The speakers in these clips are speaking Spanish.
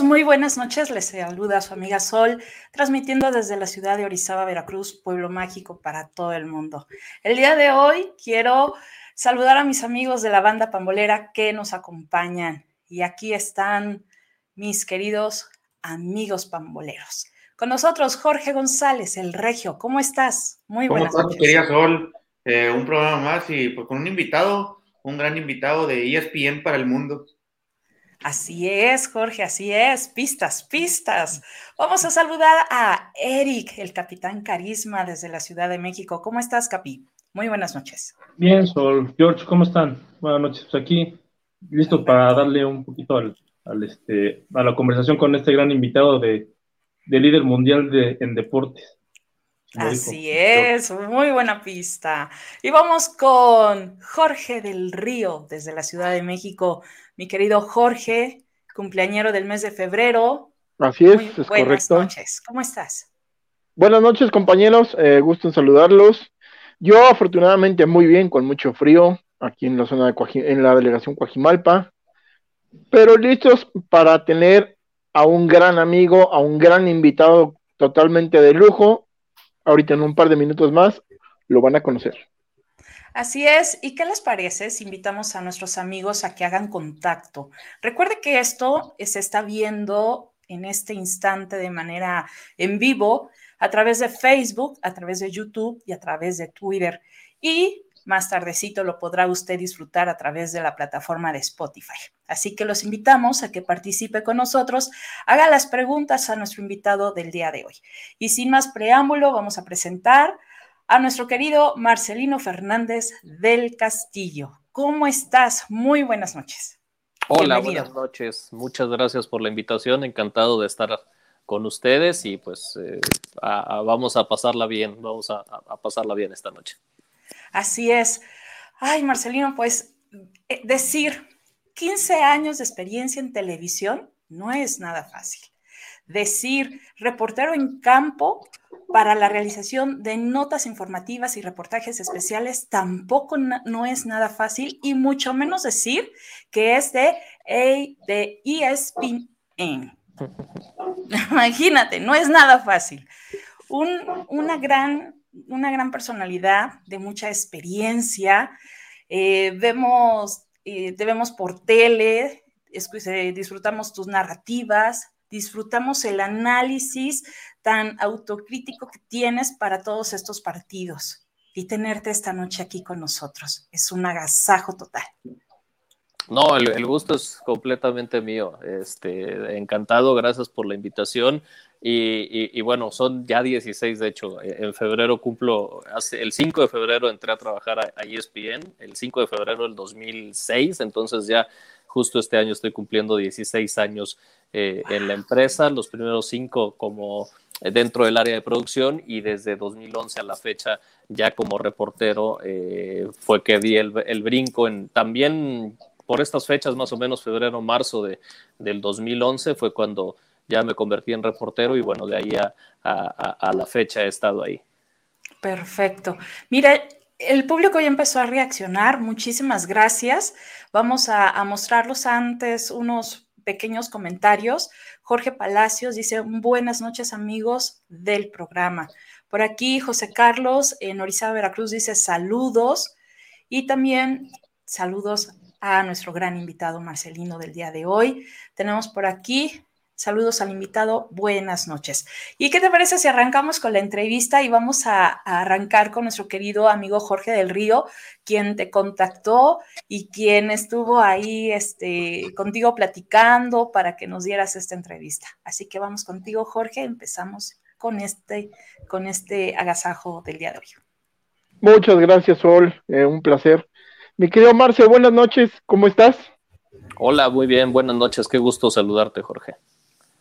¿Qué tal amigos? Muy buenas noches. Les saluda su amiga Sol, transmitiendo desde la ciudad de Orizaba, Veracruz, pueblo mágico para todo el mundo. El día de hoy quiero saludar a mis amigos de la banda pambolera que nos acompañan. Y aquí están mis queridos amigos pamboleros. Con nosotros Jorge González, el Regio. ¿Cómo estás? Muy buenas ¿Cómo estás, querida Sol? Eh, un programa más y pues con un invitado, un gran invitado de ESPN para el mundo. Así es, Jorge, así es. Pistas, pistas. Vamos a saludar a Eric, el capitán Carisma desde la Ciudad de México. ¿Cómo estás, Capi? Muy buenas noches. Bien, Sol. George, ¿cómo están? Buenas noches. Pues aquí, listo para darle un poquito al, este, a la conversación con este gran invitado de, líder mundial de, en deportes. Así es, muy buena pista. Y vamos con Jorge del Río, desde la Ciudad de México. Mi querido Jorge, cumpleañero del mes de febrero. Así es, es buenas noches, ¿cómo estás? Buenas noches, compañeros, eh, gusto en saludarlos. Yo, afortunadamente, muy bien, con mucho frío, aquí en la zona de en la delegación Coajimalpa, pero listos para tener a un gran amigo, a un gran invitado totalmente de lujo, ahorita en un par de minutos más lo van a conocer. Así es, ¿y qué les parece si invitamos a nuestros amigos a que hagan contacto? Recuerde que esto se está viendo en este instante de manera en vivo a través de Facebook, a través de YouTube y a través de Twitter. Y más tardecito lo podrá usted disfrutar a través de la plataforma de Spotify. Así que los invitamos a que participe con nosotros, haga las preguntas a nuestro invitado del día de hoy. Y sin más preámbulo, vamos a presentar a nuestro querido Marcelino Fernández del Castillo. ¿Cómo estás? Muy buenas noches. Hola, buenas noches. Muchas gracias por la invitación. Encantado de estar con ustedes y pues eh, vamos a pasarla bien, vamos a pasarla bien esta noche. Así es. Ay, Marcelino, pues eh, decir 15 años de experiencia en televisión no es nada fácil. Decir reportero en campo para la realización de notas informativas y reportajes especiales tampoco no es nada fácil y mucho menos decir que es de, de ESPN. Imagínate, no es nada fácil. una gran una gran personalidad, de mucha experiencia. Eh, vemos, eh, te vemos por tele, eh, disfrutamos tus narrativas, disfrutamos el análisis tan autocrítico que tienes para todos estos partidos. Y tenerte esta noche aquí con nosotros es un agasajo total. No, el, gusto es completamente mío. Este, encantado, gracias por la invitación. Y, bueno, son ya 16, de hecho, e, en febrero cumplo, hace, el 5 de febrero entré a trabajar a, ESPN, el 5 de febrero del 2006, entonces ya justo este año estoy cumpliendo 16 años eh, en la empresa, los primeros 5 como dentro del área de producción y desde 2011 a la fecha ya como reportero eh, fue que di el, el, brinco en también por estas fechas más o menos febrero marzo de, del 2011 fue cuando ya me convertí en reportero y bueno, de ahí a, la fecha he estado ahí. Perfecto. Mira, el público ya empezó a reaccionar. Muchísimas gracias. Vamos a, a, mostrarlos antes unos pequeños comentarios. Jorge Palacios dice, buenas noches amigos del programa. Por aquí José Carlos en Orizaba, Veracruz dice saludos y también saludos a nuestro gran invitado Marcelino del día de hoy. Tenemos por aquí Saludos al invitado, buenas noches. ¿Y qué te parece si arrancamos con la entrevista y vamos a, arrancar con nuestro querido amigo Jorge del Río, quien te contactó y quien estuvo ahí este, contigo platicando para que nos dieras esta entrevista? Así que vamos contigo, Jorge, empezamos con este, con este agasajo del día de hoy. Muchas gracias, Sol, eh, un placer. Mi querido Marce, buenas noches, ¿cómo estás? Hola, muy bien, buenas noches, qué gusto saludarte, Jorge.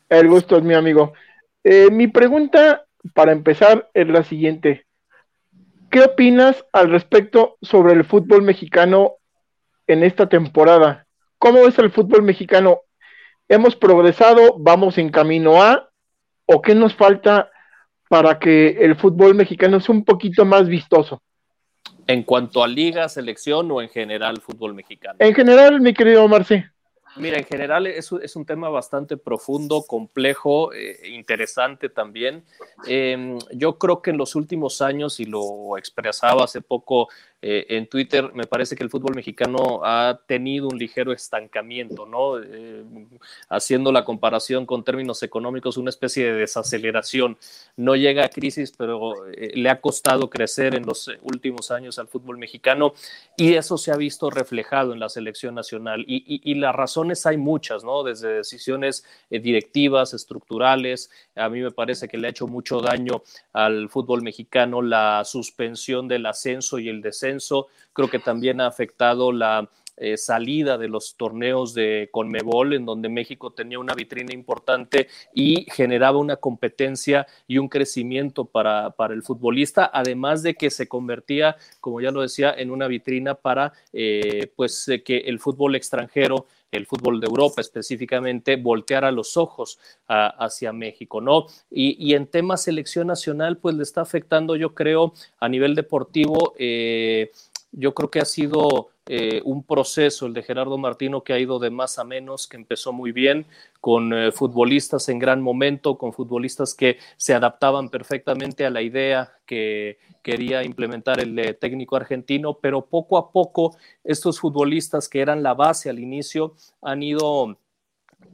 El gusto es mi amigo. Eh, mi pregunta para empezar es la siguiente. ¿Qué opinas al respecto sobre el fútbol mexicano en esta temporada? ¿Cómo es el fútbol mexicano? ¿Hemos progresado? ¿Vamos en camino a? ¿O qué nos falta para que el fútbol mexicano sea un poquito más vistoso? ¿En cuanto a liga, selección o en general fútbol mexicano? En general, mi querido Marce. Mira, en general es, es, un tema bastante profundo, complejo, eh, interesante también. Eh, yo creo que en los últimos años, y lo expresaba hace poco eh, en Twitter, me parece que el fútbol mexicano ha tenido un ligero estancamiento, ¿no? Eh, haciendo la comparación con términos económicos, una especie de desaceleración. No llega a crisis, pero eh, le ha costado crecer en los últimos años al fútbol mexicano y eso se ha visto reflejado en la selección nacional. Y, y, y las hay muchas, ¿no? Desde decisiones directivas, estructurales. A mí me parece que le ha hecho mucho daño al fútbol mexicano la suspensión del ascenso y el descenso Creo que también ha afectado la eh, salida de los torneos de Conmebol, en donde México tenía una vitrina importante y generaba una competencia y un crecimiento para, para el futbolista, además de que se convertía, como ya lo decía, en una vitrina para eh, pues eh, que el fútbol extranjero el fútbol de Europa específicamente, volteara los ojos hacia México, ¿no? Y, y, en tema selección nacional, pues le está afectando, yo creo, a nivel deportivo, eh, yo creo que ha sido eh, un proceso, el de Gerardo Martino, que ha ido de más a menos, que empezó muy bien, con eh, futbolistas en gran momento, con futbolistas que se adaptaban perfectamente a la idea que quería implementar el eh, técnico argentino, pero poco a poco estos futbolistas que eran la base al inicio han ido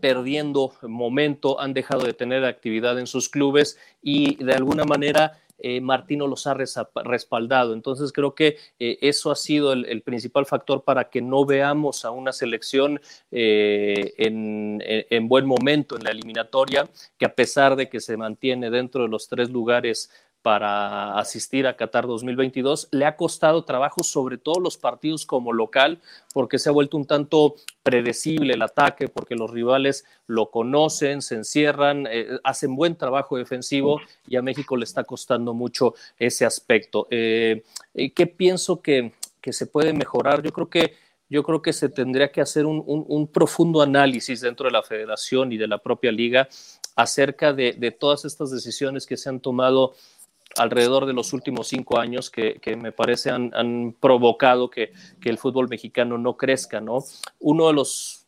perdiendo momento, han dejado de tener actividad en sus clubes y de alguna manera eh, Martino los ha respaldado. Entonces creo que eh, eso ha sido el, principal factor para que no veamos a una selección eh, en, buen momento en la eliminatoria, que a pesar de que se mantiene dentro de los tres lugares para asistir a Qatar 2022. Le ha costado trabajo, sobre todo los partidos como local, porque se ha vuelto un tanto predecible el ataque, porque los rivales lo conocen, se encierran, eh, hacen buen trabajo defensivo y a México le está costando mucho ese aspecto. Eh, eh, ¿Qué pienso que, que, se puede mejorar? Yo creo que yo creo que se tendría que hacer un, un, profundo análisis dentro de la federación y de la propia liga acerca de, de todas estas decisiones que se han tomado alrededor de los últimos cinco años que, me parece han, provocado que, el fútbol mexicano no crezca, ¿no? Uno de los,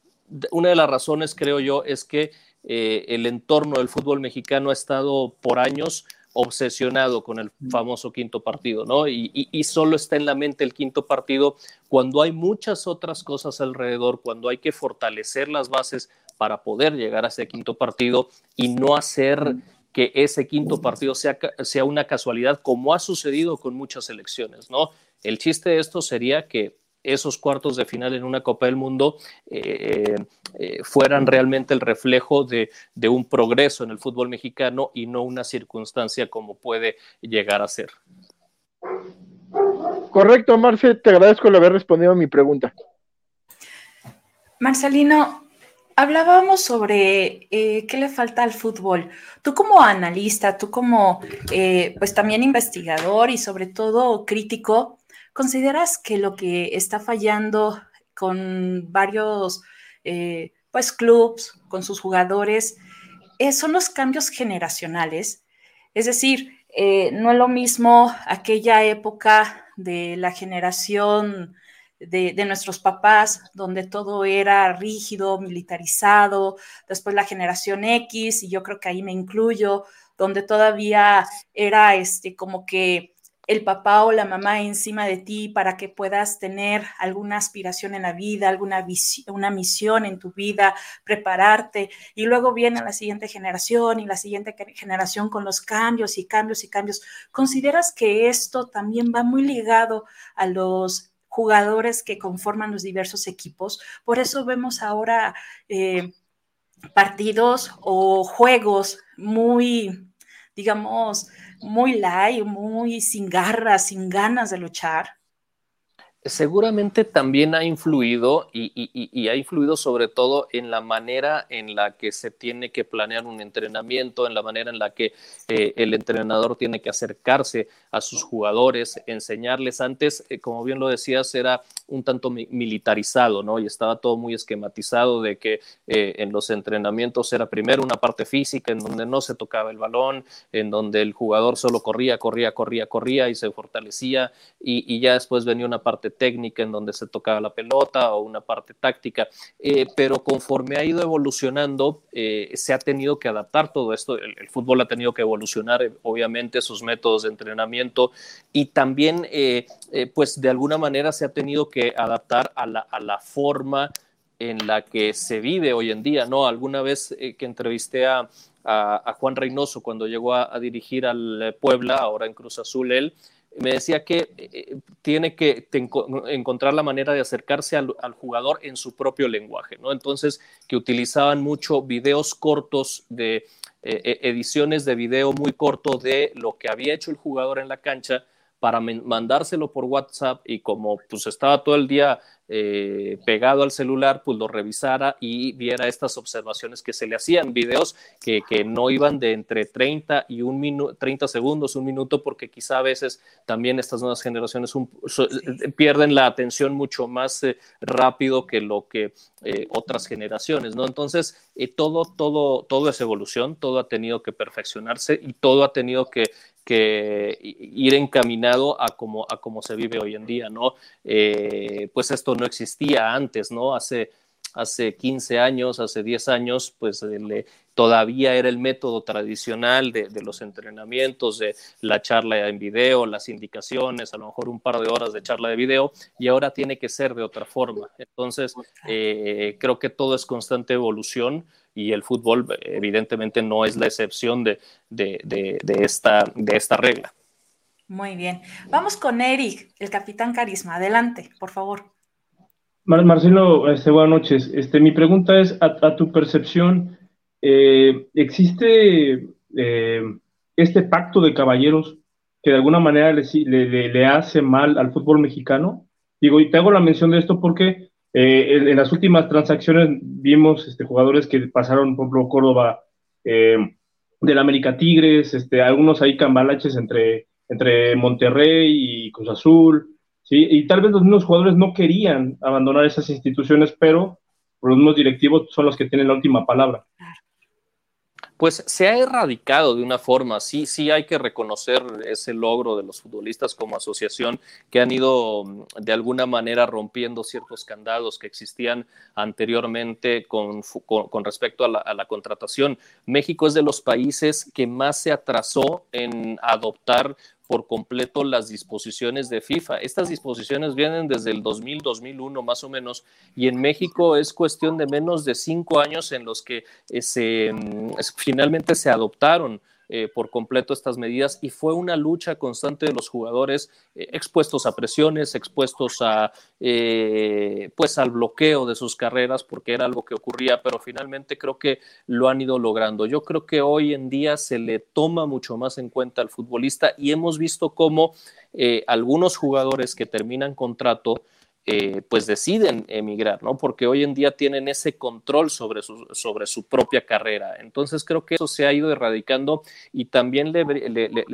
una de las razones, creo yo, es que eh, el entorno del fútbol mexicano ha estado por años obsesionado con el famoso quinto partido, ¿no? Y, y, solo está en la mente el quinto partido cuando hay muchas otras cosas alrededor, cuando hay que fortalecer las bases para poder llegar a ese quinto partido y no hacer que ese quinto partido sea, sea una casualidad, como ha sucedido con muchas elecciones, ¿no? El chiste de esto sería que esos cuartos de final en una Copa del Mundo eh, eh, fueran realmente el reflejo de, de, un progreso en el fútbol mexicano y no una circunstancia como puede llegar a ser. Correcto, Marce, te agradezco el haber respondido a mi pregunta. Marcelino, Hablábamos sobre eh, qué le falta al fútbol. Tú como analista, tú como eh, pues también investigador y sobre todo crítico, ¿consideras que lo que está fallando con varios eh, pues clubs, con sus jugadores, son los cambios generacionales? Es decir, no es lo mismo aquella época de la generación de, nuestros papás, donde todo era rígido, militarizado, después la generación X, y yo creo que ahí me incluyo, donde todavía era este como que el papá o la mamá encima de ti para que puedas tener alguna aspiración en la vida, alguna una misión en tu vida, prepararte. Y luego viene la siguiente generación y la siguiente generación con los cambios y cambios y cambios. ¿Consideras que esto también va muy ligado a los jugadores que conforman los diversos equipos. Por eso vemos ahora eh, partidos o juegos muy, digamos, muy light, muy sin garras, sin ganas de luchar seguramente también ha influido y, ha influido sobre todo en la manera en la que se tiene que planear un entrenamiento, en la manera en la que eh, el entrenador tiene que acercarse a sus jugadores, enseñarles. Antes, eh, como bien lo decías, era un tanto militarizado, ¿no? Y estaba todo muy esquematizado de que eh, en los entrenamientos era primero una parte física en donde no se tocaba el balón, en donde el jugador solo corría, corría, corría, corría y se fortalecía y, ya después venía una parte técnica en donde se tocaba la pelota o una parte táctica, eh, pero conforme ha ido evolucionando, se ha tenido que adaptar todo esto. El, fútbol ha tenido que evolucionar, obviamente, sus métodos de entrenamiento y también, pues de alguna manera se ha tenido que adaptar a la, a la forma en la que se vive hoy en día, ¿no? Alguna vez que entrevisté a, a, Juan Reynoso cuando llegó a, dirigir al Puebla, ahora en Cruz Azul él, me decía que eh, tiene que encontrar la manera de acercarse al, jugador en su propio lenguaje, ¿no? Entonces, que utilizaban mucho videos cortos de eh, e, ediciones de video muy corto de lo que había hecho el jugador en la cancha para mandárselo por WhatsApp y como pues estaba todo el día eh, pegado al celular, pues lo revisara y viera estas observaciones que se le hacían, videos que, no iban de entre 30 y un minuto, 30 segundos, un minuto, porque quizá a veces también estas nuevas generaciones eh, pierden la atención mucho más eh, rápido que lo que otras generaciones, ¿no? Entonces, todo, todo, todo es evolución, todo ha tenido que perfeccionarse y todo ha tenido que que ir encaminado a como, a como se vive hoy en día, ¿no? Eh, pues esto no existía antes, ¿no? Hace, hace 15 años, hace 10 años, pues todavía era el método tradicional de, los entrenamientos, de la charla en video, las indicaciones, a lo mejor un par de horas de charla de video, y ahora tiene que ser de otra forma. Entonces, eh, creo que todo es constante evolución y el fútbol evidentemente no es la excepción de, esta, de esta regla. Muy bien. Vamos con Eric, el capitán Carisma. Adelante, por favor. Marcelo, este, buenas noches. Este, mi pregunta es, a, tu percepción, eh, ¿existe eh, este pacto de caballeros que de alguna manera le, le, hace mal al fútbol mexicano? Digo, y te hago la mención de esto porque eh, en, las últimas transacciones vimos este, jugadores que pasaron, por ejemplo, Córdoba eh, del América Tigres, este, algunos ahí cambalaches entre, entre Monterrey y Cruz Azul, y tal vez los mismos jugadores no querían abandonar esas instituciones, pero los mismos directivos son los que tienen la última palabra pues se ha erradicado de una forma, sí, sí hay que reconocer ese logro de los futbolistas como asociación que han ido mm, de alguna manera rompiendo ciertos candados que existían anteriormente con, con, respecto a la, a la, contratación. México es de los países que más se atrasó en adoptar por completo las disposiciones de FIFA. Estas disposiciones vienen desde el 2000, 2001 más o menos, y en México es cuestión de menos de cinco años en los que eh, se, mm, finalmente se adoptaron eh, por completo estas medidas y fue una lucha constante de los jugadores eh, expuestos a presiones, expuestos a eh, pues al bloqueo de sus carreras porque era algo que ocurría, pero finalmente creo que lo han ido logrando. Yo creo que hoy en día se le toma mucho más en cuenta al futbolista y hemos visto cómo algunos jugadores que terminan contrato eh, pues deciden emigrar, ¿no? Porque hoy en día tienen ese control sobre su, sobre su propia carrera. Entonces creo que eso se ha ido erradicando y también le,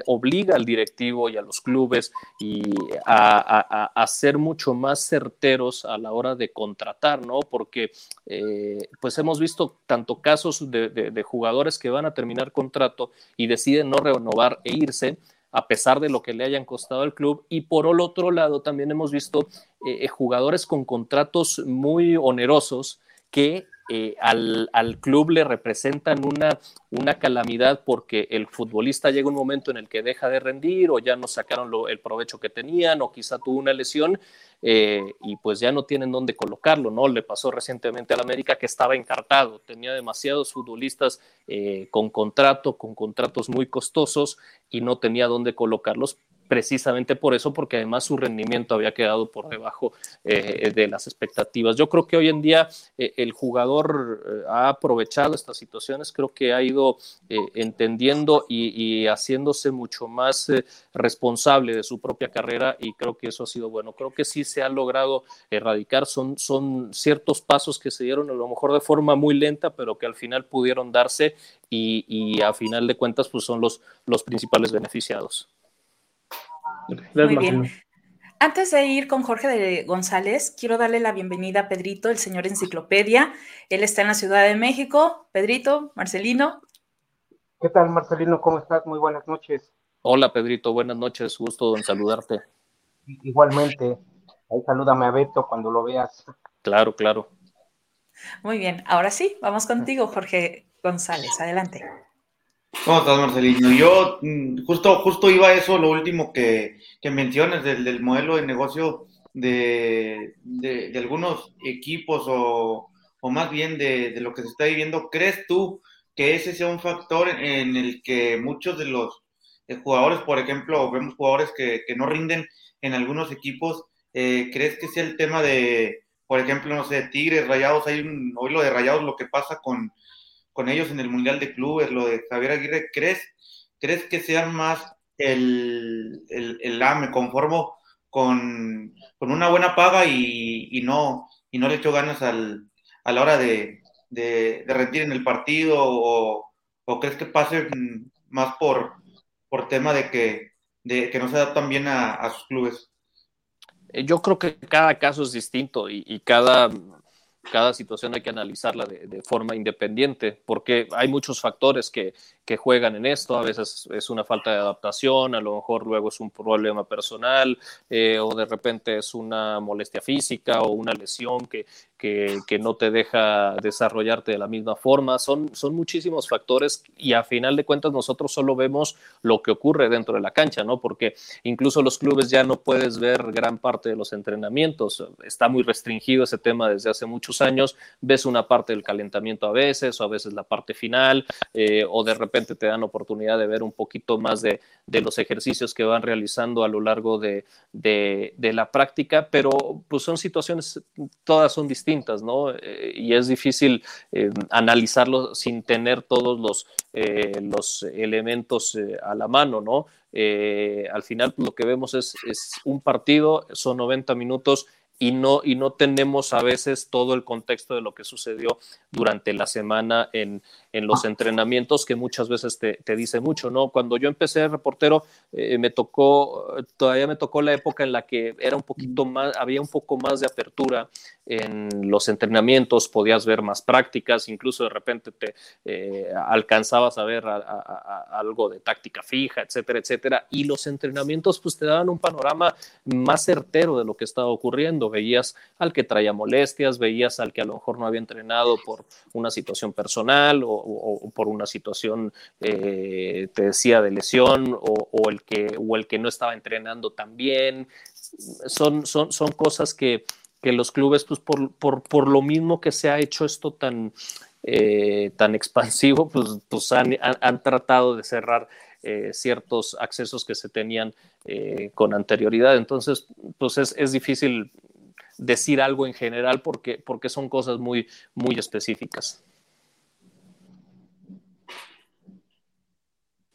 obliga al directivo y a los clubes y a, ser mucho más certeros a la hora de contratar, ¿no? Porque eh, pues hemos visto tanto casos de jugadores que van a terminar contrato y deciden no renovar e irse, a pesar de lo que le hayan costado al club. Y por el otro lado, también hemos visto eh, jugadores con contratos muy onerosos que eh, al, club le representan una, una calamidad porque el futbolista llega un momento en el que deja de rendir o ya no sacaron el provecho que tenían o quizá tuvo una lesión eh, y pues ya no tienen dónde colocarlo, ¿no? Le pasó recientemente al América que estaba encartado, tenía demasiados futbolistas eh, con contrato, con contratos muy costosos y no tenía dónde colocarlos precisamente por eso, porque además su rendimiento había quedado por debajo eh, de las expectativas. Yo creo que hoy en día eh, el jugador eh, ha aprovechado estas situaciones, creo que ha ido entendiendo y, haciéndose mucho más responsable de su propia carrera y creo que eso ha sido bueno. Creo que sí se ha logrado erradicar, son, ciertos pasos que se dieron a lo mejor de forma muy lenta, pero que al final pudieron darse y, a final de cuentas pues son los principales beneficiados. Muy bien. Antes de ir con Jorge de González, quiero darle la bienvenida a Pedrito, el señor Enciclopedia. Él está en la Ciudad de México. Pedrito, Marcelino. ¿Qué tal, Marcelino? ¿Cómo estás? Muy buenas noches. Hola, Pedrito. Buenas noches. Gusto en saludarte. Igualmente. Ahí salúdame a Beto cuando lo veas. Claro, claro. Muy bien, ahora sí, vamos contigo, Jorge González, adelante. ¿Cómo estás, Marcelino? Yo mm, justo, justo iba a eso, lo último que, que mencionas del, del modelo de negocio de, de, algunos equipos o, o más bien de, de, lo que se está viviendo. ¿Crees tú que ese sea un factor en el que muchos de los jugadores, por ejemplo, vemos jugadores que, que no rinden en algunos equipos? Eh, ¿Crees que sea el tema de, por ejemplo, no sé, Tigres, Rayados? Hay un, hoy lo de Rayados, lo que pasa con con ellos en el Mundial de Clubes, lo de Javier Aguirre, ¿crees, crees que sea más el, el, el ah, me conformo con, con, una buena paga y, y, no, y no le echo ganas al, a la hora de, de, de rendir en el partido o, o, crees que pase más por, por tema de que, de que no se adaptan bien a, a sus clubes? Yo creo que cada caso es distinto y, y cada cada situación hay que analizarla de, forma independiente, porque hay muchos factores que, que, juegan en esto. A veces es una falta de adaptación, a lo mejor luego es un problema personal, eh, o de repente es una molestia física o una lesión que, que, no te deja desarrollarte de la misma forma. Son, son muchísimos factores y a final de cuentas nosotros solo vemos lo que ocurre dentro de la cancha, ¿no? Porque incluso los clubes ya no puedes ver gran parte de los entrenamientos. Está muy restringido ese tema desde hace muchos años, ves una parte del calentamiento a veces o a veces la parte final eh, o de repente te dan oportunidad de ver un poquito más de, de los ejercicios que van realizando a lo largo de, de, de, la práctica, pero pues son situaciones, todas son distintas, ¿no? Eh, y es difícil eh, analizarlo sin tener todos los, eh, los elementos a la mano, ¿no? al final lo que vemos es, es un partido, son 90 minutos y no, y no tenemos a veces todo el contexto de lo que sucedió durante la semana en, en los entrenamientos, que muchas veces te, te, dice mucho, ¿no? Cuando yo empecé de reportero, eh, me tocó, todavía me tocó la época en la que era un poquito más, había un poco más de apertura en los entrenamientos, podías ver más prácticas, incluso de repente te eh, alcanzabas a ver a, a, a algo de táctica fija, etcétera, etcétera, y los entrenamientos pues te daban un panorama más certero de lo que estaba ocurriendo, veías al que traía molestias, veías al que a lo mejor no había entrenado por una situación personal o, por una situación, eh, te decía, de lesión o, el que, o el que no estaba entrenando tan bien, son, son, son cosas que que los clubes, pues por, por, por lo mismo que se ha hecho esto tan, eh, tan expansivo, pues, pues han, han, tratado de cerrar eh, ciertos accesos que se tenían con anterioridad. Entonces, pues es, es, difícil decir algo en general porque, porque son cosas muy, muy específicas.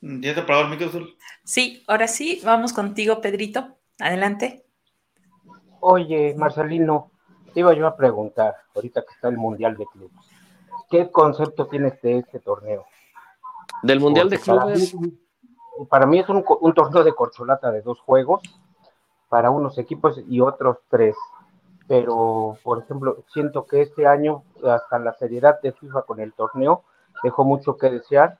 ¿Tienes palabra, Microsoft? Sí, ahora sí, vamos contigo, Pedrito. Adelante. Oye, Marcelino, te iba yo a preguntar, ahorita que está el Mundial de Clubes, ¿qué concepto tienes de este torneo? ¿Del Mundial Porque de Clubes? Para mí, para mí es un, un, torneo de corcholata de dos juegos, para unos equipos y otros tres. Pero, por ejemplo, siento que este año, hasta la seriedad de FIFA con el torneo, dejó mucho que desear,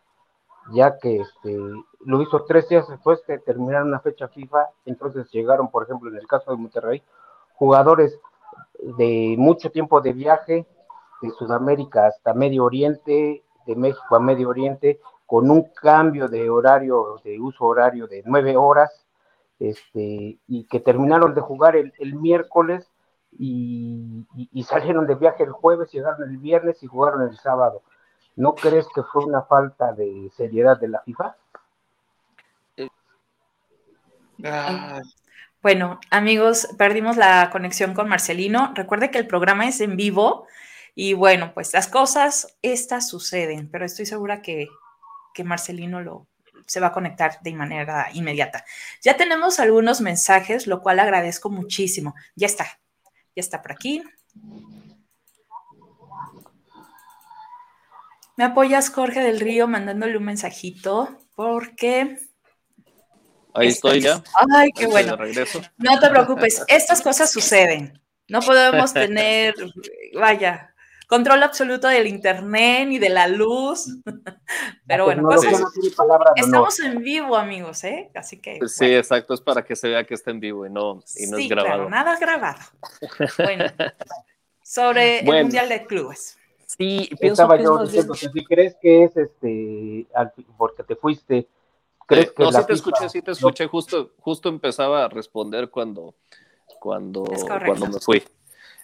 ya que este, lo hizo tres días después de terminar una fecha FIFA, entonces llegaron, por ejemplo, en el caso de Monterrey, jugadores de mucho tiempo de viaje, de Sudamérica hasta Medio Oriente, de México a Medio Oriente, con un cambio de horario, de uso horario de nueve horas, este, y que terminaron de jugar el miércoles y, y, y, salieron de viaje el jueves, llegaron el viernes y jugaron el sábado. ¿No crees que fue una falta de seriedad de la FIFA? Ah. Bueno, amigos, perdimos la conexión con Marcelino. Recuerde que el programa es en vivo y bueno, pues las cosas estas suceden, pero estoy segura que, que Marcelino lo, se va a conectar de manera inmediata. Ya tenemos algunos mensajes, lo cual agradezco muchísimo. Ya está, ya está por aquí. Me apoyas, Jorge del Río, mandándole un mensajito, porque Ahí estoy ya. Ay, qué bueno. No te preocupes, estas cosas suceden. No podemos tener, vaya, control absoluto del internet ni de la luz. Pero bueno, pues estamos en vivo, amigos, ¿eh? Así que. Sí, exacto, es para que se vea que está en vivo y no, y no es grabado. Claro, nada grabado. Bueno, sobre el Mundial de Clubes. Sí, pienso Estaba yo diciendo que si crees que es este, porque te fuiste, ¿crees que no, sí te escuché, sí te escuché, justo, justo empezaba a responder cuando, cuando, cuando me fui.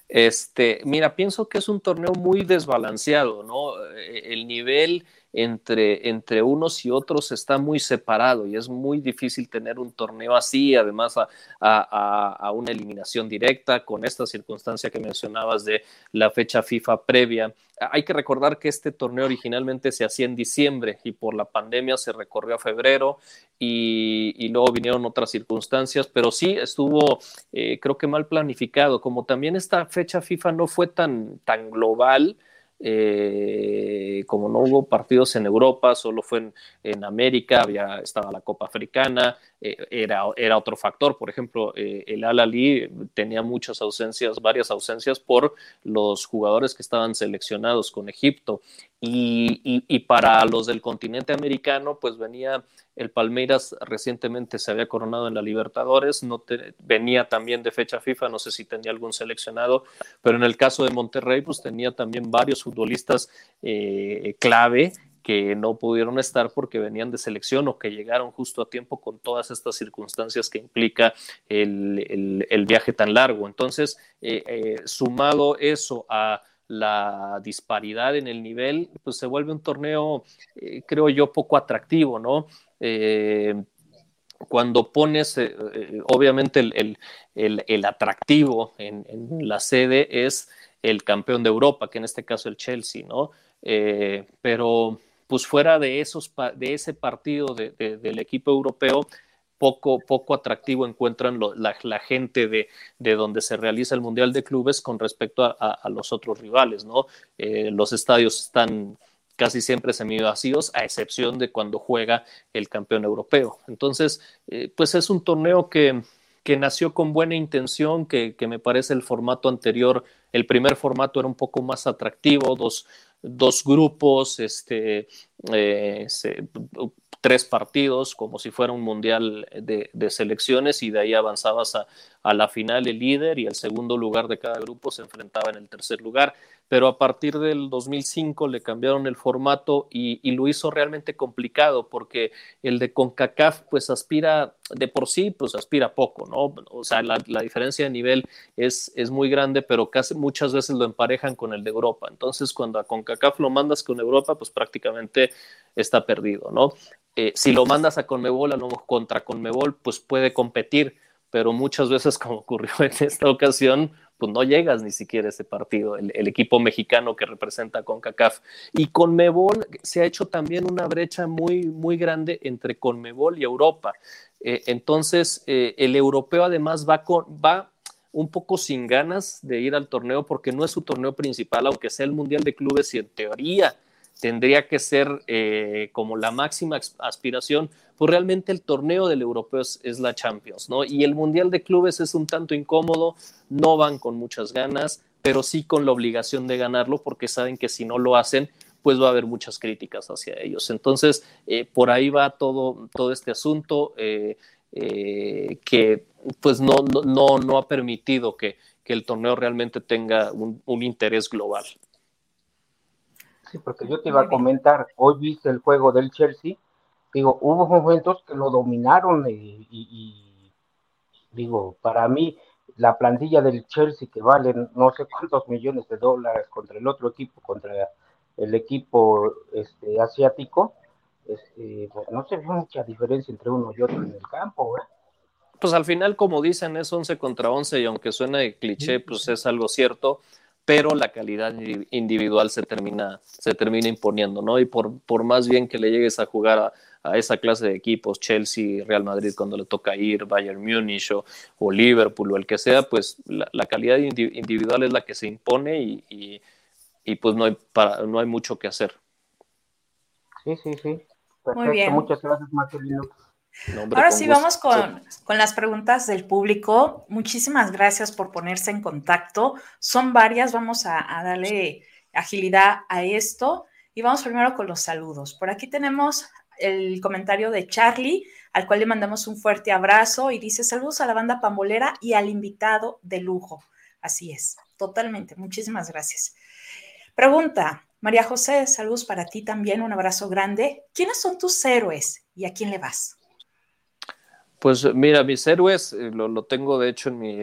Este, mira, pienso que es un torneo muy desbalanceado, ¿no? El nivel entre, entre unos y otros está muy separado y es muy difícil tener un torneo así, además a, a, una eliminación directa con esta circunstancia que mencionabas de la fecha FIFA previa. Hay que recordar que este torneo originalmente se hacía en diciembre y por la pandemia se recorrió a febrero y, y luego vinieron otras circunstancias, pero sí estuvo eh, creo que mal planificado, como también esta fecha FIFA no fue tan, tan global. Eh, como no hubo partidos en Europa, solo fue en, América, había estaba la Copa Africana, eh, era, era otro factor. Por ejemplo, eh, el Al-Ali tenía muchas ausencias, varias ausencias por los jugadores que estaban seleccionados con Egipto. Y, para los del continente americano, pues venía el Palmeiras recientemente se había coronado en la Libertadores, no venía también de fecha FIFA, no sé si tenía algún seleccionado, pero en el caso de Monterrey, pues tenía también varios futbolistas eh, clave que no pudieron estar porque venían de selección o que llegaron justo a tiempo con todas estas circunstancias que implica el, viaje tan largo. Entonces, eh, eh, sumado eso a la disparidad en el nivel, pues se vuelve un torneo, creo yo, poco atractivo, ¿no? Eh, cuando pones, eh, obviamente, el, atractivo en, la sede es el campeón de Europa, que en este caso el Chelsea, ¿no? pero pues fuera de, esos, de ese partido del equipo europeo, poco, poco atractivo encuentran la, gente de, donde se realiza el Mundial de Clubes con respecto a, los otros rivales, ¿no? Eh, los estadios están casi siempre semivacíos, a excepción de cuando juega el campeón europeo. Entonces, eh, pues es un torneo que, que nació con buena intención, que, me parece el formato anterior, el primer formato era un poco más atractivo, dos, dos grupos, este, eh, tres partidos, como si fuera un mundial de, selecciones, y de ahí avanzabas a, a, la final el líder y el segundo lugar de cada grupo se enfrentaba en el tercer lugar pero a partir del 2005 le cambiaron el formato y, lo hizo realmente complicado porque el de CONCACAF pues aspira de por sí pues aspira poco, ¿no? O sea, la, diferencia de nivel es, es muy grande, pero casi muchas veces lo emparejan con el de Europa. Entonces, cuando a CONCACAF lo mandas con Europa, pues prácticamente está perdido, ¿no? Eh, si lo mandas a Conmebol, a lo contra Conmebol, pues puede competir, pero muchas veces, como ocurrió en esta ocasión, pues no llegas ni siquiera a ese partido, el, equipo mexicano que representa a CONCACAF. Y Conmebol se ha hecho también una brecha muy, muy grande entre Conmebol y Europa. Eh, entonces, eh, el europeo además va, con, va un poco sin ganas de ir al torneo porque no es su torneo principal, aunque sea el Mundial de Clubes y en teoría tendría que ser eh, como la máxima aspiración, pues realmente el torneo del europeo es, la Champions, ¿no? Y el Mundial de Clubes es un tanto incómodo, no van con muchas ganas, pero sí con la obligación de ganarlo porque saben que si no lo hacen, pues va a haber muchas críticas hacia ellos. Entonces, eh, por ahí va todo, todo este asunto eh, que pues no, no, no, ha permitido que, el torneo realmente tenga un interés global porque yo te iba a comentar, hoy viste el juego del Chelsea, digo, hubo momentos que lo dominaron y, digo, para mí la plantilla del Chelsea que vale no sé cuántos millones de dólares contra el otro equipo, contra el equipo este, asiático, este, pues, no se ve mucha diferencia entre uno y otro en el campo. Pues al final, como dicen, es 11 contra 11 y aunque suena de cliché, pues es algo cierto pero la calidad individual se termina, se termina imponiendo, ¿no? Y por, por más bien que le llegues a jugar a, esa clase de equipos, Chelsea, Real Madrid cuando le toca ir, Bayern Múnich o, Liverpool o el que sea, pues la, calidad individual es la que se impone y, y, pues no hay, para, no hay mucho que hacer. Sí, sí, sí. Muy bien. Muchas gracias, Marcelino. Ahora sí, vamos con, las preguntas del público. Muchísimas gracias por ponerse en contacto. Son varias, vamos a, darle agilidad a esto. Y vamos primero con los saludos. Por aquí tenemos el comentario de Charlie, al cual le mandamos un fuerte abrazo y dice saludos a la banda pambolera y al invitado de lujo. Así es, totalmente. Muchísimas gracias. Pregunta, María José, saludos para ti también, un abrazo grande. ¿Quiénes son tus héroes y a quién le vas? Pues mira, mis héroes, eh, lo, tengo de hecho en mi,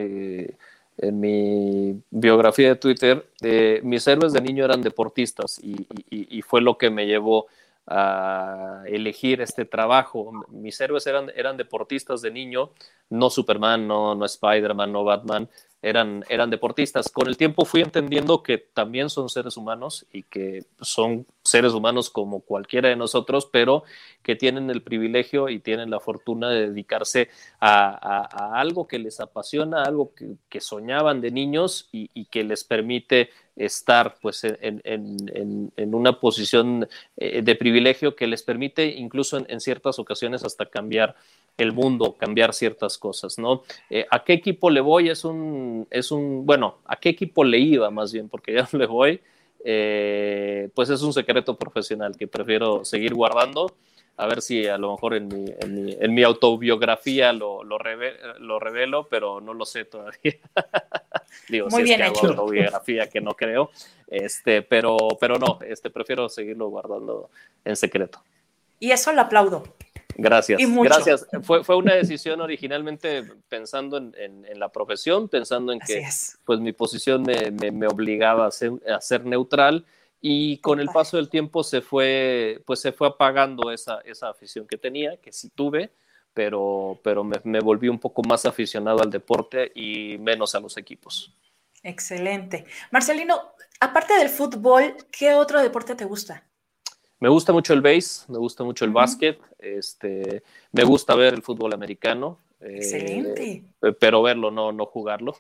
en mi biografía de Twitter, eh, mis héroes de niño eran deportistas y, y, fue lo que me llevó a elegir este trabajo. Mis héroes eran, eran deportistas de niño, no Superman, no, no Spider-Man, no Batman, eran, eran deportistas. Con el tiempo fui entendiendo que también son seres humanos y que son seres humanos como cualquiera de nosotros, pero que tienen el privilegio y tienen la fortuna de dedicarse a, algo que les apasiona, algo que, soñaban de niños y, que les permite estar pues en, en, una posición eh, de privilegio que les permite incluso en, ciertas ocasiones hasta cambiar el mundo, cambiar ciertas cosas, ¿no? Eh, ¿A qué equipo le voy? Es un, es un, bueno, ¿a qué equipo le iba más bien? Porque ya no le voy, eh, pues es un secreto profesional que prefiero seguir guardando. A ver si a lo mejor en mi, en mi, autobiografía lo, lo, revelo, pero no lo sé todavía. Digo, Muy bien es que hecho. autobiografía que no creo, este, pero, pero no, este, prefiero seguirlo guardando en secreto. Y eso lo aplaudo. Gracias, gracias. Fue, fue una decisión originalmente pensando en, en, la profesión, pensando en que pues mi posición me, me, obligaba a ser, a ser, neutral y con el paso del tiempo se fue, pues se fue apagando esa, esa afición que tenía, que sí tuve, pero, pero me, me volví un poco más aficionado al deporte y menos a los equipos. Excelente. Marcelino, aparte del fútbol, ¿qué otro deporte te gusta? Me gusta mucho el base, me gusta mucho el básquet, este, me gusta ver el fútbol americano. Excelente. Eh, pero verlo, no, no jugarlo.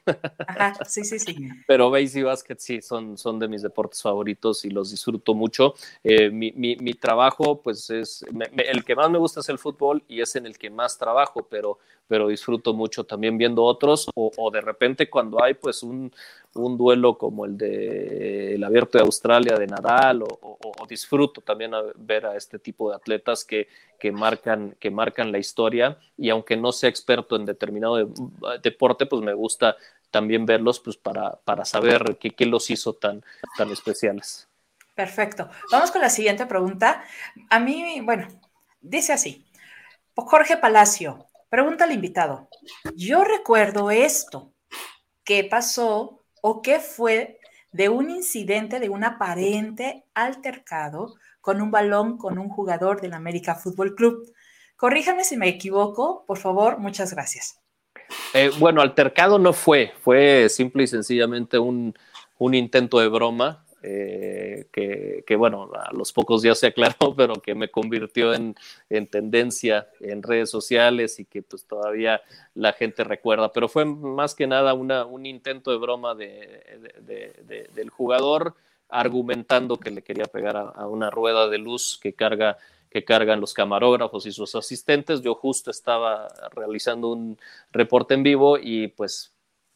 Ajá, sí, sí, sí. Pero base y básquet sí, son, son de mis deportes favoritos y los disfruto mucho. Eh, mi, mi, mi, trabajo, pues es, el que más me gusta es el fútbol y es en el que más trabajo, pero, pero disfruto mucho también viendo otros o, o de repente cuando hay pues un, un duelo como el de el abierto de Australia de Nadal o, disfruto también ver a este tipo de atletas que, que, marcan, que marcan la historia y aunque no sea experto en determinado deporte, pues me gusta también verlos pues para, para saber qué, qué los hizo tan, tan especiales. Perfecto. Vamos con la siguiente pregunta. A mí, bueno, dice así. Jorge Palacio, pregunta al invitado. Yo recuerdo esto. ¿Qué pasó o qué fue de un incidente de un aparente altercado con un balón con un jugador del América Fútbol Club. Corríjame si me equivoco, por favor, muchas gracias. Eh, bueno, altercado no fue, fue simple y sencillamente un, un intento de broma eh, que, bueno, a los pocos días se aclaró, pero que me convirtió en, tendencia en redes sociales y que pues todavía la gente recuerda. Pero fue más que nada una, un intento de broma de, del jugador argumentando que le quería pegar a, una rueda de luz que carga que cargan los camarógrafos y sus asistentes. Yo justo estaba realizando un reporte en vivo y pues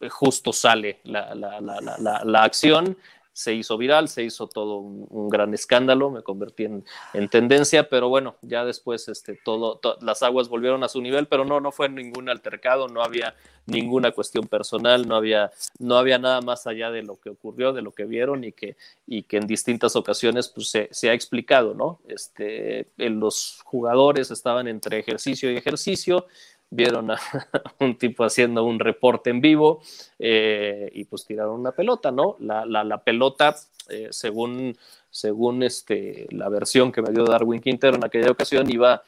justo sale la, la, la, la acción se hizo viral, se hizo todo un, gran escándalo, me convertí en, en, tendencia, pero bueno, ya después este, todo, las aguas volvieron a su nivel, pero no, no fue ningún altercado, no había ninguna cuestión personal, no había, no había nada más allá de lo que ocurrió, de lo que vieron y que, y que en distintas ocasiones pues, se, se ha explicado, ¿no? Este, los jugadores estaban entre ejercicio y ejercicio, vieron a un tipo haciendo un reporte en vivo eh, y pues tiraron una pelota, ¿no? La, la, pelota, eh, según, según este, la versión que me dio Darwin Quintero en aquella ocasión, iba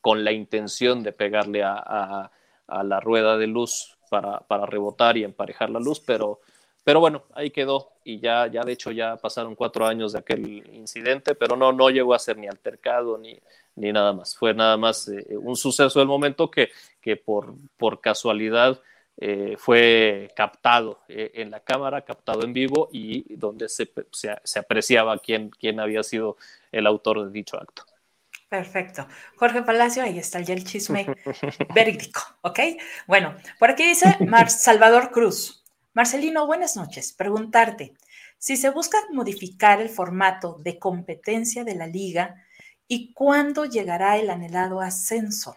con la intención de pegarle a, a, a la rueda de luz para, para, rebotar y emparejar la luz, pero, pero bueno, ahí quedó y ya, ya de hecho ya pasaron cuatro años de aquel incidente, pero no, no llegó a ser ni altercado ni, ni nada más. Fue nada más eh, un suceso del momento que, que por, por casualidad eh, fue captado eh, en la cámara, captado en vivo y donde se, se, apreciaba quién, quién había sido el autor de dicho acto. Perfecto. Jorge Palacio, ahí está ya el chisme verídico, ¿ok? Bueno, por aquí dice Mar Salvador Cruz. Marcelino, buenas noches. Preguntarte, si se busca modificar el formato de competencia de la liga y cuándo llegará el anhelado ascenso.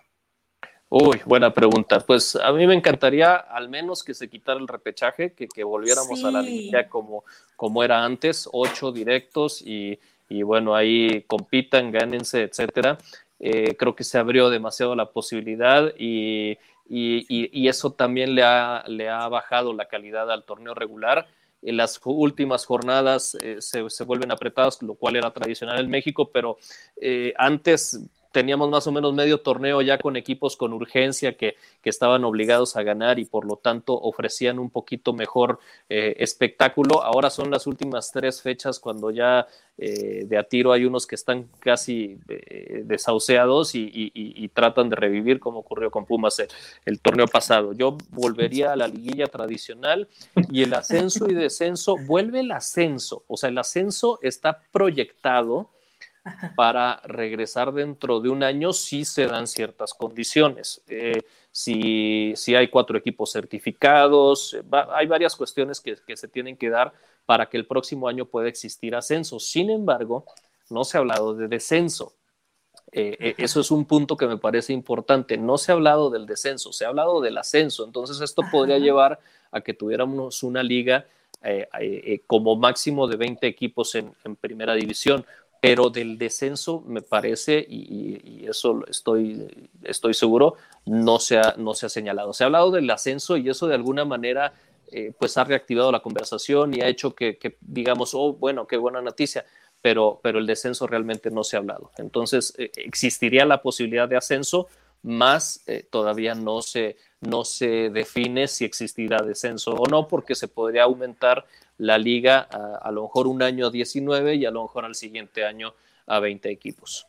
Uy, buena pregunta. Pues a mí me encantaría al menos que se quitara el repechaje, que, volviéramos a la liga como, como era antes, ocho directos y, bueno, ahí compitan, gánense, etcétera. Eh, creo que se abrió demasiado la posibilidad y, y, eso también le ha, le ha bajado la calidad al torneo regular. En las últimas jornadas eh, se, se, vuelven apretadas, lo cual era tradicional en México, pero eh, antes teníamos más o menos medio torneo ya con equipos con urgencia que, estaban obligados a ganar y por lo tanto ofrecían un poquito mejor eh, espectáculo. Ahora son las últimas tres fechas cuando ya eh, de a tiro hay unos que están casi eh, desahuciados y, tratan de revivir como ocurrió con Pumas el, torneo pasado. Yo volvería a la liguilla tradicional y el ascenso y descenso, vuelve el ascenso, o sea, el ascenso está proyectado para regresar dentro de un año si se dan ciertas condiciones. Eh, si, si, hay cuatro equipos certificados, hay varias cuestiones que, se tienen que dar para que el próximo año pueda existir ascenso. Sin embargo, no se ha hablado de descenso. Eh, eh, eso es un punto que me parece importante. No se ha hablado del descenso, se ha hablado del ascenso. Entonces, esto podría llevar a que tuviéramos una liga como máximo de 20 equipos en, en primera división pero del descenso me parece, y, eso estoy, estoy seguro, no se, ha, no se ha señalado. Se ha hablado del ascenso y eso de alguna manera eh, pues ha reactivado la conversación y ha hecho que, digamos, oh, bueno, qué buena noticia, pero, pero el descenso realmente no se ha hablado. Entonces, eh, existiría la posibilidad de ascenso, más eh, todavía no se, no se define si existirá descenso o no, porque se podría aumentar la liga a, lo mejor un año a 19 y a lo mejor al siguiente año a 20 equipos.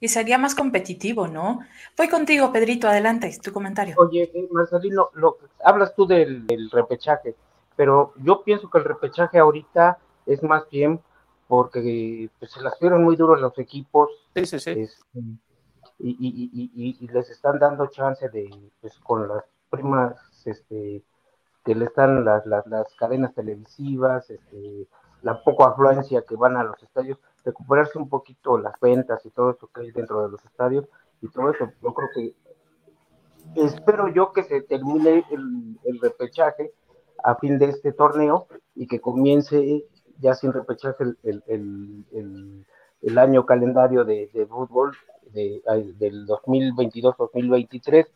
Y sería más competitivo, ¿no? Voy contigo, Pedrito, adelante, tu comentario. Oye, eh, Marcelino, lo, hablas tú del, repechaje, pero yo pienso que el repechaje ahorita es más bien porque pues, se las vieron muy duros los equipos. Sí, sí, sí. Este, y, y, les están dando chance de, pues con las primas este, que le están las, las, cadenas televisivas, este, la poca afluencia que van a los estadios, recuperarse un poquito las ventas y todo esto que hay dentro de los estadios y todo eso. Yo creo que espero yo que se termine el, repechaje a fin de este torneo y que comience ya sin repechaje el, el, el año calendario de, de fútbol de, del 2022-2023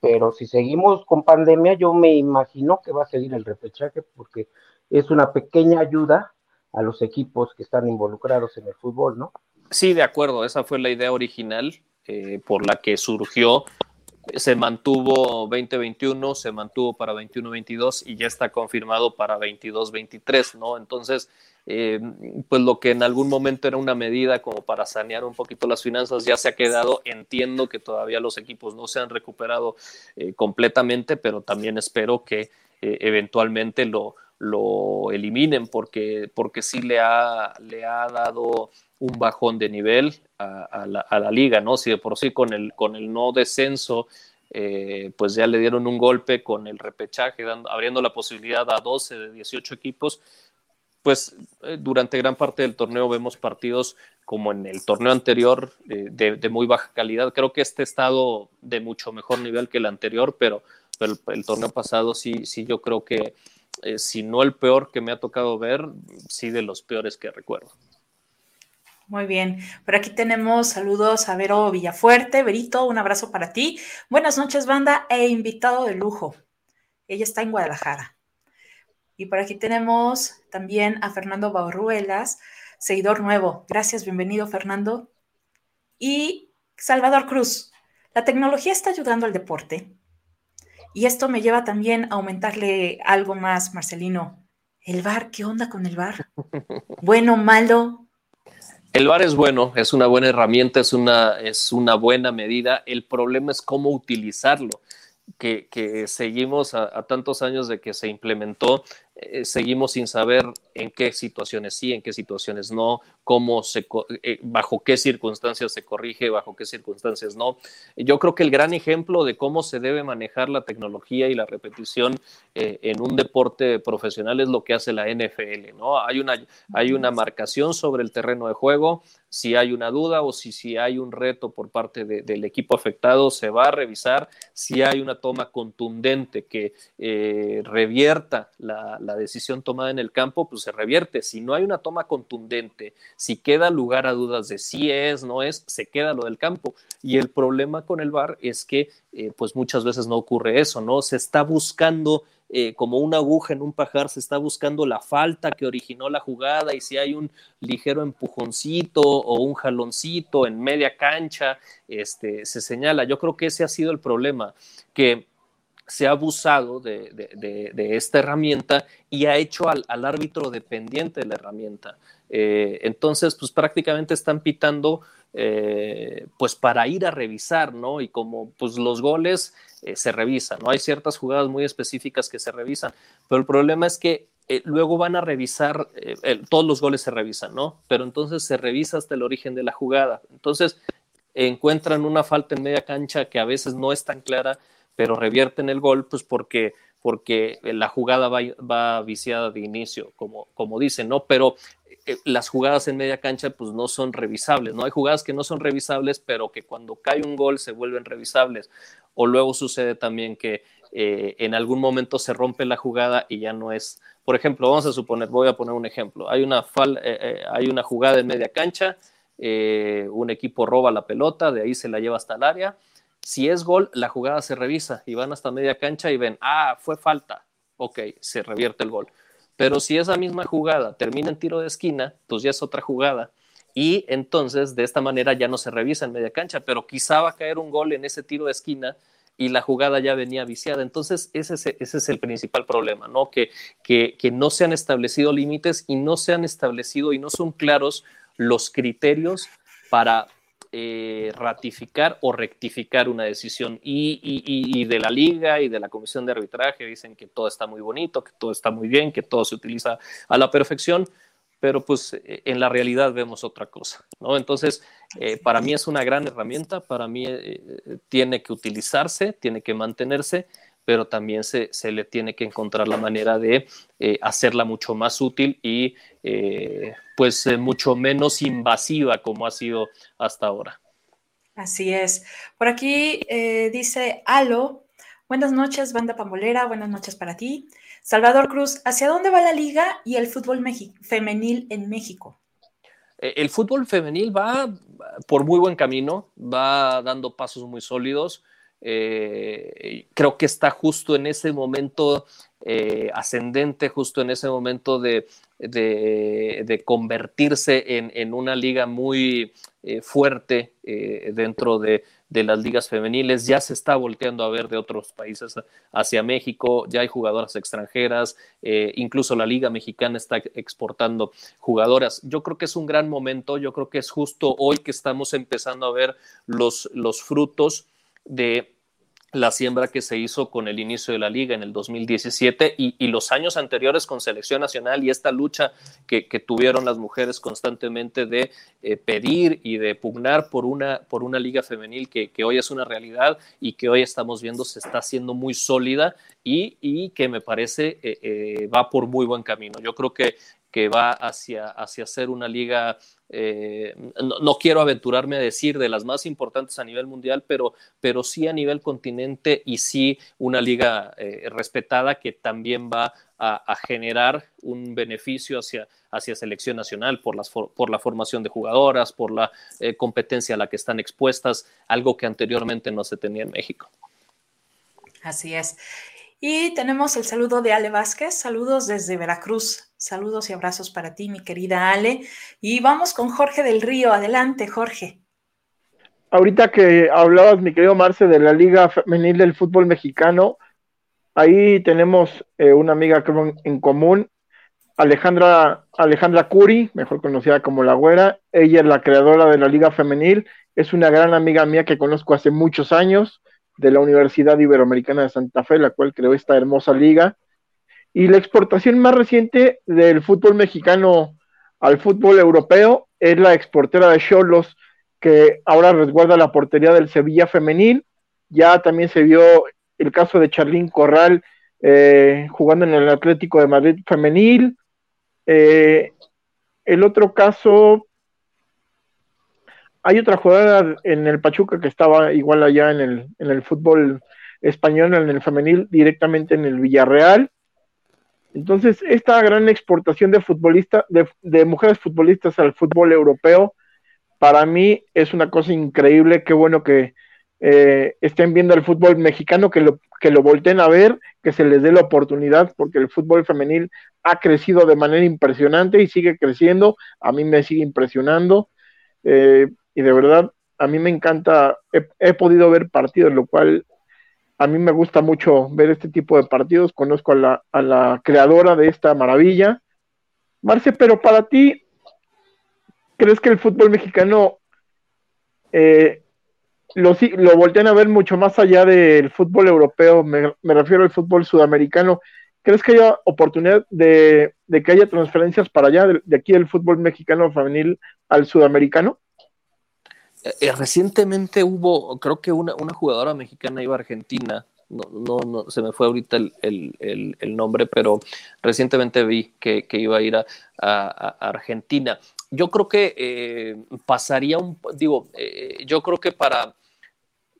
pero si seguimos con pandemia, yo me imagino que va a seguir el repechaje porque es una pequeña ayuda a los equipos que están involucrados en el fútbol, ¿no? Sí, de acuerdo, esa fue la idea original eh, por la que surgió. Se mantuvo 2021, se mantuvo para 21-22 y ya está confirmado para 22-23, ¿no? Entonces, eh, pues lo que en algún momento era una medida como para sanear un poquito las finanzas ya se ha quedado. Entiendo que todavía los equipos no se han recuperado eh, completamente, pero también espero que eh, eventualmente lo, lo eliminen porque, porque sí le ha, le ha dado un bajón de nivel a, la, liga, ¿no? Si de por sí con el, con el no descenso pues ya le dieron un golpe con el repechaje, abriendo la posibilidad a 12 de 18 equipos, pues eh, durante gran parte del torneo vemos partidos como en el torneo anterior eh, de, muy baja calidad. Creo que este estado de mucho mejor nivel que el anterior, pero, el, torneo pasado sí, sí yo creo que eh, si no el peor que me ha tocado ver, sí de los peores que recuerdo. Muy bien, por aquí tenemos saludos a Vero Villafuerte. Verito, un abrazo para ti. Buenas noches, banda e invitado de lujo. Ella está en Guadalajara. Y por aquí tenemos también a Fernando Barruelas, seguidor nuevo. Gracias, bienvenido Fernando. Y Salvador Cruz, la tecnología está ayudando al deporte. Y esto me lleva también a aumentarle algo más, Marcelino. ¿El bar? ¿Qué onda con el bar? ¿Bueno, malo? El bar es bueno, es una buena herramienta, es una, es una buena medida. El problema es cómo utilizarlo que, seguimos a, tantos años de que se implementó, eh, seguimos sin saber en qué situaciones sí, en qué situaciones no, cómo eh, bajo qué circunstancias se corrige, bajo qué circunstancias no. Yo creo que el gran ejemplo de cómo se debe manejar la tecnología y la repetición eh, en un deporte profesional es lo que hace la NFL, ¿no? Hay una, hay una marcación sobre el terreno de juego, si hay una duda o si, si hay un reto por parte del equipo afectado, se va a revisar. Si hay una toma contundente que revierta la, decisión tomada en el campo, pues se revierte. Si no hay una toma contundente, si queda lugar a dudas de si es, no es, se queda lo del campo. Y el problema con el VAR es que eh, pues muchas veces no ocurre eso, ¿no? Se está buscando eh, como una aguja en un pajar, se está buscando la falta que originó la jugada y si hay un ligero empujoncito o un jaloncito en media cancha, este, se señala. Yo creo que ese ha sido el problema, que se ha abusado de, esta herramienta y ha hecho al, árbitro dependiente de la herramienta. Eh, entonces, pues prácticamente están pitando eh, pues para ir a revisar, ¿no? Y como pues los goles eh, se revisan, ¿no? Hay ciertas jugadas muy específicas que se revisan, pero el problema es que luego van a revisar, todos los goles se revisan, ¿no? Pero entonces se revisa hasta el origen de la jugada. Entonces encuentran una falta en media cancha que a veces no es tan clara, pero revierten el gol, pues porque porque la jugada va, va, viciada de inicio, como, como dicen, ¿no? Pero eh, las jugadas en media cancha pues no son revisables, ¿no? Hay jugadas que no son revisables, pero que cuando cae un gol se vuelven revisables. O luego sucede también que eh, en algún momento se rompe la jugada y ya no es. Por ejemplo, vamos a suponer, voy a poner un ejemplo. Hay una, eh, hay una jugada en media cancha, un equipo roba la pelota, de ahí se la lleva hasta el área. Si es gol, la jugada se revisa y van hasta media cancha y ven, ah, fue falta. Ok, se revierte el gol pero si esa misma jugada termina en tiro de esquina, pues ya es otra jugada. Y entonces de esta manera ya no se revisa en media cancha, pero quizá va a caer un gol en ese tiro de esquina y la jugada ya venía viciada. Entonces, ese es, ese es el principal problema, ¿no? Que, que, no se han establecido límites y no se han establecido y no son claros los criterios para eh, ratificar o rectificar una decisión. Y, de la liga y de la comisión de arbitraje dicen que todo está muy bonito, que todo está muy bien, que todo se utiliza a la perfección, pero pues eh, en la realidad vemos otra cosa, ¿no? Entonces, eh, para mí es una gran herramienta, para mí tiene que utilizarse, tiene que mantenerse, pero también se, le tiene que encontrar la manera de hacerla mucho más útil y pues eh, mucho menos invasiva como ha sido hasta ahora. Así es. Por aquí eh, dice Alo, buenas noches, banda pambolera, buenas noches para ti. Salvador Cruz, ¿hacia dónde va la liga y el fútbol femenil en México? Eh, el fútbol femenil va por muy buen camino, va dando pasos muy sólidos. Creo que está justo en ese momento ascendente, justo en ese momento de, de, convertirse en, una liga muy eh, fuerte eh, dentro de, las ligas femeniles. Ya se está volteando a ver de otros países hacia México, ya hay jugadoras extranjeras, eh, incluso la liga mexicana está exportando jugadoras. Yo creo que es un gran momento, yo creo que es justo hoy que estamos empezando a ver los, los frutos de la siembra que se hizo con el inicio de la liga en el 2017 y, los años anteriores con selección nacional y esta lucha que, tuvieron las mujeres constantemente de eh, pedir y de pugnar por una, por una liga femenil que, hoy es una realidad y que hoy estamos viendo se está haciendo muy sólida y, que me parece eh, eh, va por muy buen camino. Yo creo que que va hacia, hacia ser una liga, eh, no, quiero aventurarme a decir de las más importantes a nivel mundial, pero, pero sí a nivel continente y sí una liga eh, respetada que también va a, generar un beneficio hacia, hacia selección nacional por, las, por la formación de jugadoras, por la eh, competencia a la que están expuestas, algo que anteriormente no se tenía en México. Así es. Y tenemos el saludo de Ale Vázquez. Saludos desde Veracruz. Saludos y abrazos para ti, mi querida Ale. Y vamos con Jorge del Río. Adelante, Jorge. Ahorita que hablabas, mi querido Marce, de la Liga Femenil del Fútbol Mexicano, ahí tenemos eh, una amiga en común, Alejandra, Alejandra Curi, mejor conocida como La Güera. Ella es la creadora de la Liga Femenil. Es una gran amiga mía que conozco hace muchos años de la Universidad Iberoamericana de Santa Fe, la cual creó esta hermosa liga. Y la exportación más reciente del fútbol mexicano al fútbol europeo es la exportera de Cholos, que ahora resguarda la portería del Sevilla femenil. Ya también se vio el caso de Charlín Corral eh, jugando en el Atlético de Madrid femenil. Eh, el otro caso, hay otra jugada en el Pachuca que estaba igual allá en el, en el fútbol español, en el femenil, directamente en el Villarreal. Entonces, esta gran exportación de futbolistas, de, mujeres futbolistas al fútbol europeo, para mí es una cosa increíble. Qué bueno que eh, estén viendo el fútbol mexicano, que lo, que lo volteen a ver, que se les dé la oportunidad, porque el fútbol femenil ha crecido de manera impresionante y sigue creciendo. A mí me sigue impresionando. Eh, y de verdad, a mí me encanta. he podido ver partidos, lo cual a mí me gusta mucho ver este tipo de partidos. Conozco a la, creadora de esta maravilla. Marce, pero para ti, ¿crees que el fútbol mexicano eh, lo, lo voltean a ver mucho más allá del fútbol europeo? Me, refiero al fútbol sudamericano. ¿Crees que haya oportunidad de, que haya transferencias para allá, de, de aquí del fútbol mexicano femenil al sudamericano? Eh, eh, recientemente hubo, creo que una, una, jugadora mexicana iba a Argentina, no, no, no se me fue ahorita el, el, el, nombre, pero recientemente vi que, que iba a ir a, a, Argentina. Yo creo que eh, pasaría un, digo, yo creo que para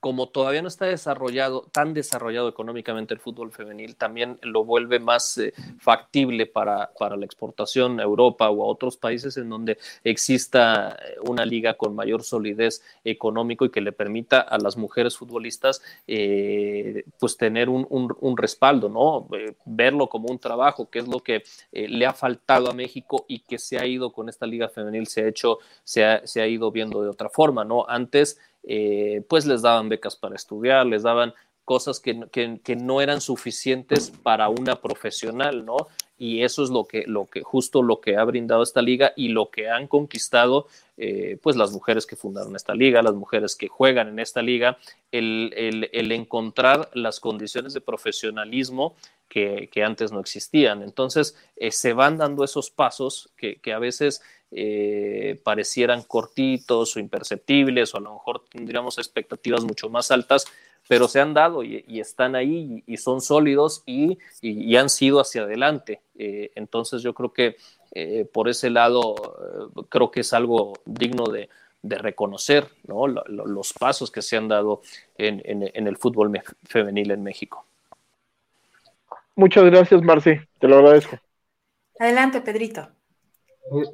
como todavía no está desarrollado, tan desarrollado económicamente el fútbol femenil, también lo vuelve más eh, factible para, para, la exportación a Europa o a otros países en donde exista eh, una liga con mayor solidez económico y que le permita a las mujeres futbolistas eh, pues tener un, un, respaldo, ¿no? verlo como un trabajo, que es lo que le ha faltado a México y que se ha ido con esta liga femenil, se ha hecho, se ha, se ha ido viendo de otra forma, ¿no? Antes eh, pues les daban becas para estudiar, les daban cosas que, no eran suficientes para una profesional, ¿no? Y eso es lo que, lo que, justo lo que ha brindado esta liga y lo que han conquistado, eh, pues las mujeres que fundaron esta liga, las mujeres que juegan en esta liga, el, encontrar las condiciones de profesionalismo que, antes no existían. Entonces, eh, se van dando esos pasos que, que a veces eh, parecieran cortitos o imperceptibles o a lo mejor tendríamos expectativas mucho más altas, pero se han dado y, están ahí y, son sólidos y, han sido hacia adelante. Eh, entonces yo creo que eh, por ese lado creo que es algo digno de, reconocer los pasos que se han dado en, en el fútbol femenil en México. Muchas gracias, Marce, te lo agradezco. Adelante, Pedrito.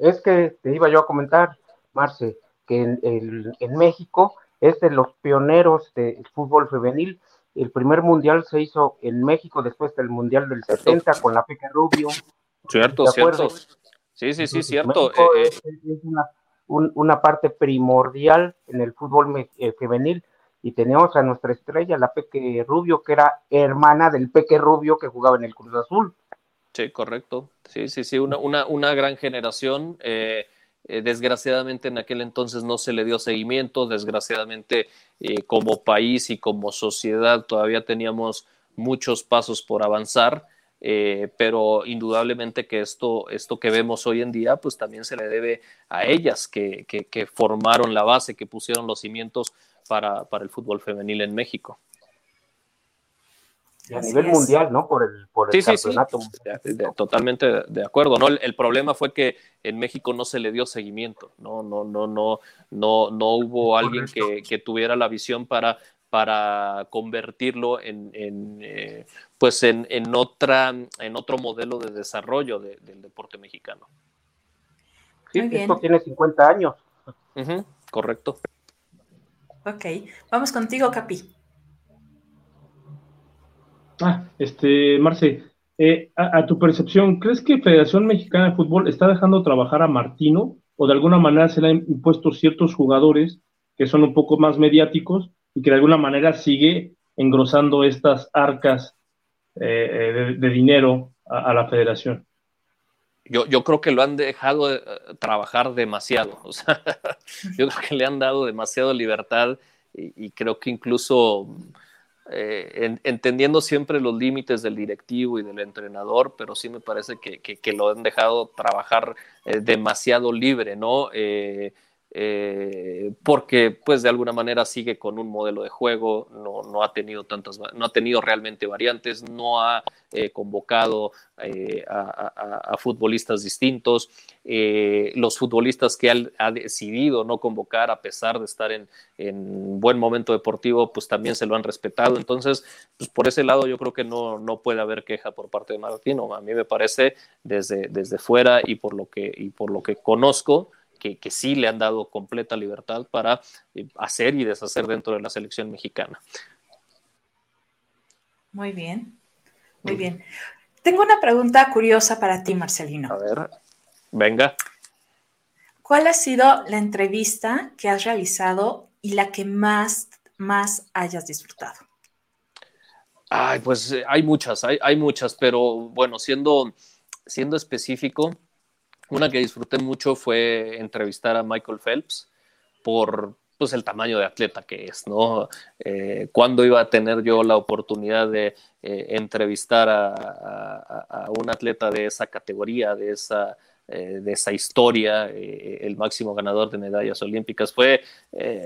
Es que te iba yo a comentar, Marce, que en, México es de los pioneros del fútbol femenil. El primer mundial se hizo en México después del mundial del 70 con la Peque Rubio. Cierto, cierto. Sí, sí, sí, cierto. Eh, eh. es, una, parte primordial en el fútbol eh, femenil y tenemos a nuestra estrella, la Peque Rubio, que era hermana del Peque Rubio que jugaba en el Cruz Azul. Sí, correcto. Sí, sí, sí, una, una, una gran generación. Eh, eh, desgraciadamente en aquel entonces no se le dio seguimiento, desgraciadamente eh, como país y como sociedad todavía teníamos muchos pasos por avanzar, pero indudablemente que esto, esto que vemos hoy en día, pues también se le debe a ellas que, que, formaron la base, que pusieron los cimientos para, para el fútbol femenil en México a nivel mundial, ¿no? Por el, por el campeonato. totalmente de acuerdo, ¿no? El, problema fue que en México no se le dio seguimiento, ¿no? No, no, no, no, no hubo alguien que, que tuviera la visión para, para convertirlo en, en eh, pues en, en, otra, en otro modelo de desarrollo del deporte mexicano. Sí, esto tiene 50 años. correcto. Ok, vamos contigo, Capi. Ah, este, Marce, eh, a, tu percepción, ¿crees que Federación Mexicana de Fútbol está dejando trabajar a Martino o de alguna manera se le han impuesto ciertos jugadores que son un poco más mediáticos y que de alguna manera sigue engrosando estas arcas eh, de, dinero a, la federación? Yo, yo, creo que lo han dejado de, eh, trabajar demasiado. Yo creo que le han dado demasiado libertad y creo que incluso eh, entendiendo siempre los límites del directivo y del entrenador, pero sí me parece que, que, lo han dejado trabajar eh, demasiado libre, ¿no? Eh, eh, porque pues de alguna manera sigue con un modelo de juego, no, no ha tenido tantas, no ha tenido realmente variantes, no ha eh, convocado eh, a, futbolistas distintos, los futbolistas que ha, decidido no convocar a pesar de estar en, en, buen momento deportivo, pues también se lo han respetado, entonces pues por ese lado yo creo que no, no puede haber queja por parte de Martino, a mí me parece desde, desde fuera y por lo que, y por lo que conozco, que, sí le han dado completa libertad para eh, hacer y deshacer dentro de la selección mexicana. Muy bien, muy bien. Tengo una pregunta curiosa para ti, Marcelino. A ver, venga. ¿Cuál ha sido la entrevista que has realizado y la que más, más hayas disfrutado? Ay, pues eh, hay muchas, hay, hay muchas, pero bueno, siendo, siendo específico, una que disfruté mucho fue entrevistar a Michael Phelps por pues, el tamaño de atleta que es, ¿no? Eh, ¿Cuándo iba a tener yo la oportunidad de eh, entrevistar a, un atleta de esa categoría, de esa, eh, de esa historia, el máximo ganador de medallas olímpicas? Fue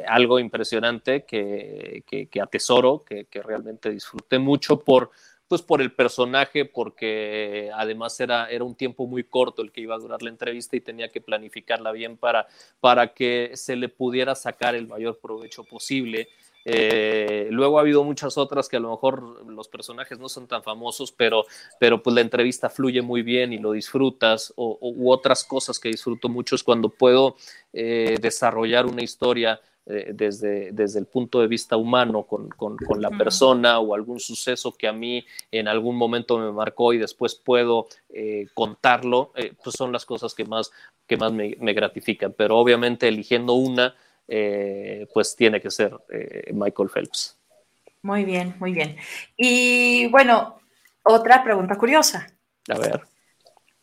algo impresionante que, que atesoro, que realmente disfruté mucho por pues por el personaje, porque además era, era un tiempo muy corto el que iba a durar la entrevista y tenía que planificarla bien para, para que se le pudiera sacar el mayor provecho posible. Eh, luego ha habido muchas otras que a lo mejor los personajes no son tan famosos, pero, pero pues la entrevista fluye muy bien y lo disfrutas, o, u otras cosas que disfruto mucho es cuando puedo eh, desarrollar una historia eh, desde, desde el punto de vista humano con, con, la persona o algún suceso que a mí en algún momento me marcó y después puedo eh, contarlo, eh, pues son las cosas que más, que más me, gratifican. Pero obviamente eligiendo una, pues tiene que ser Michael Phelps. Muy bien, muy bien. Y bueno, otra pregunta curiosa. A ver.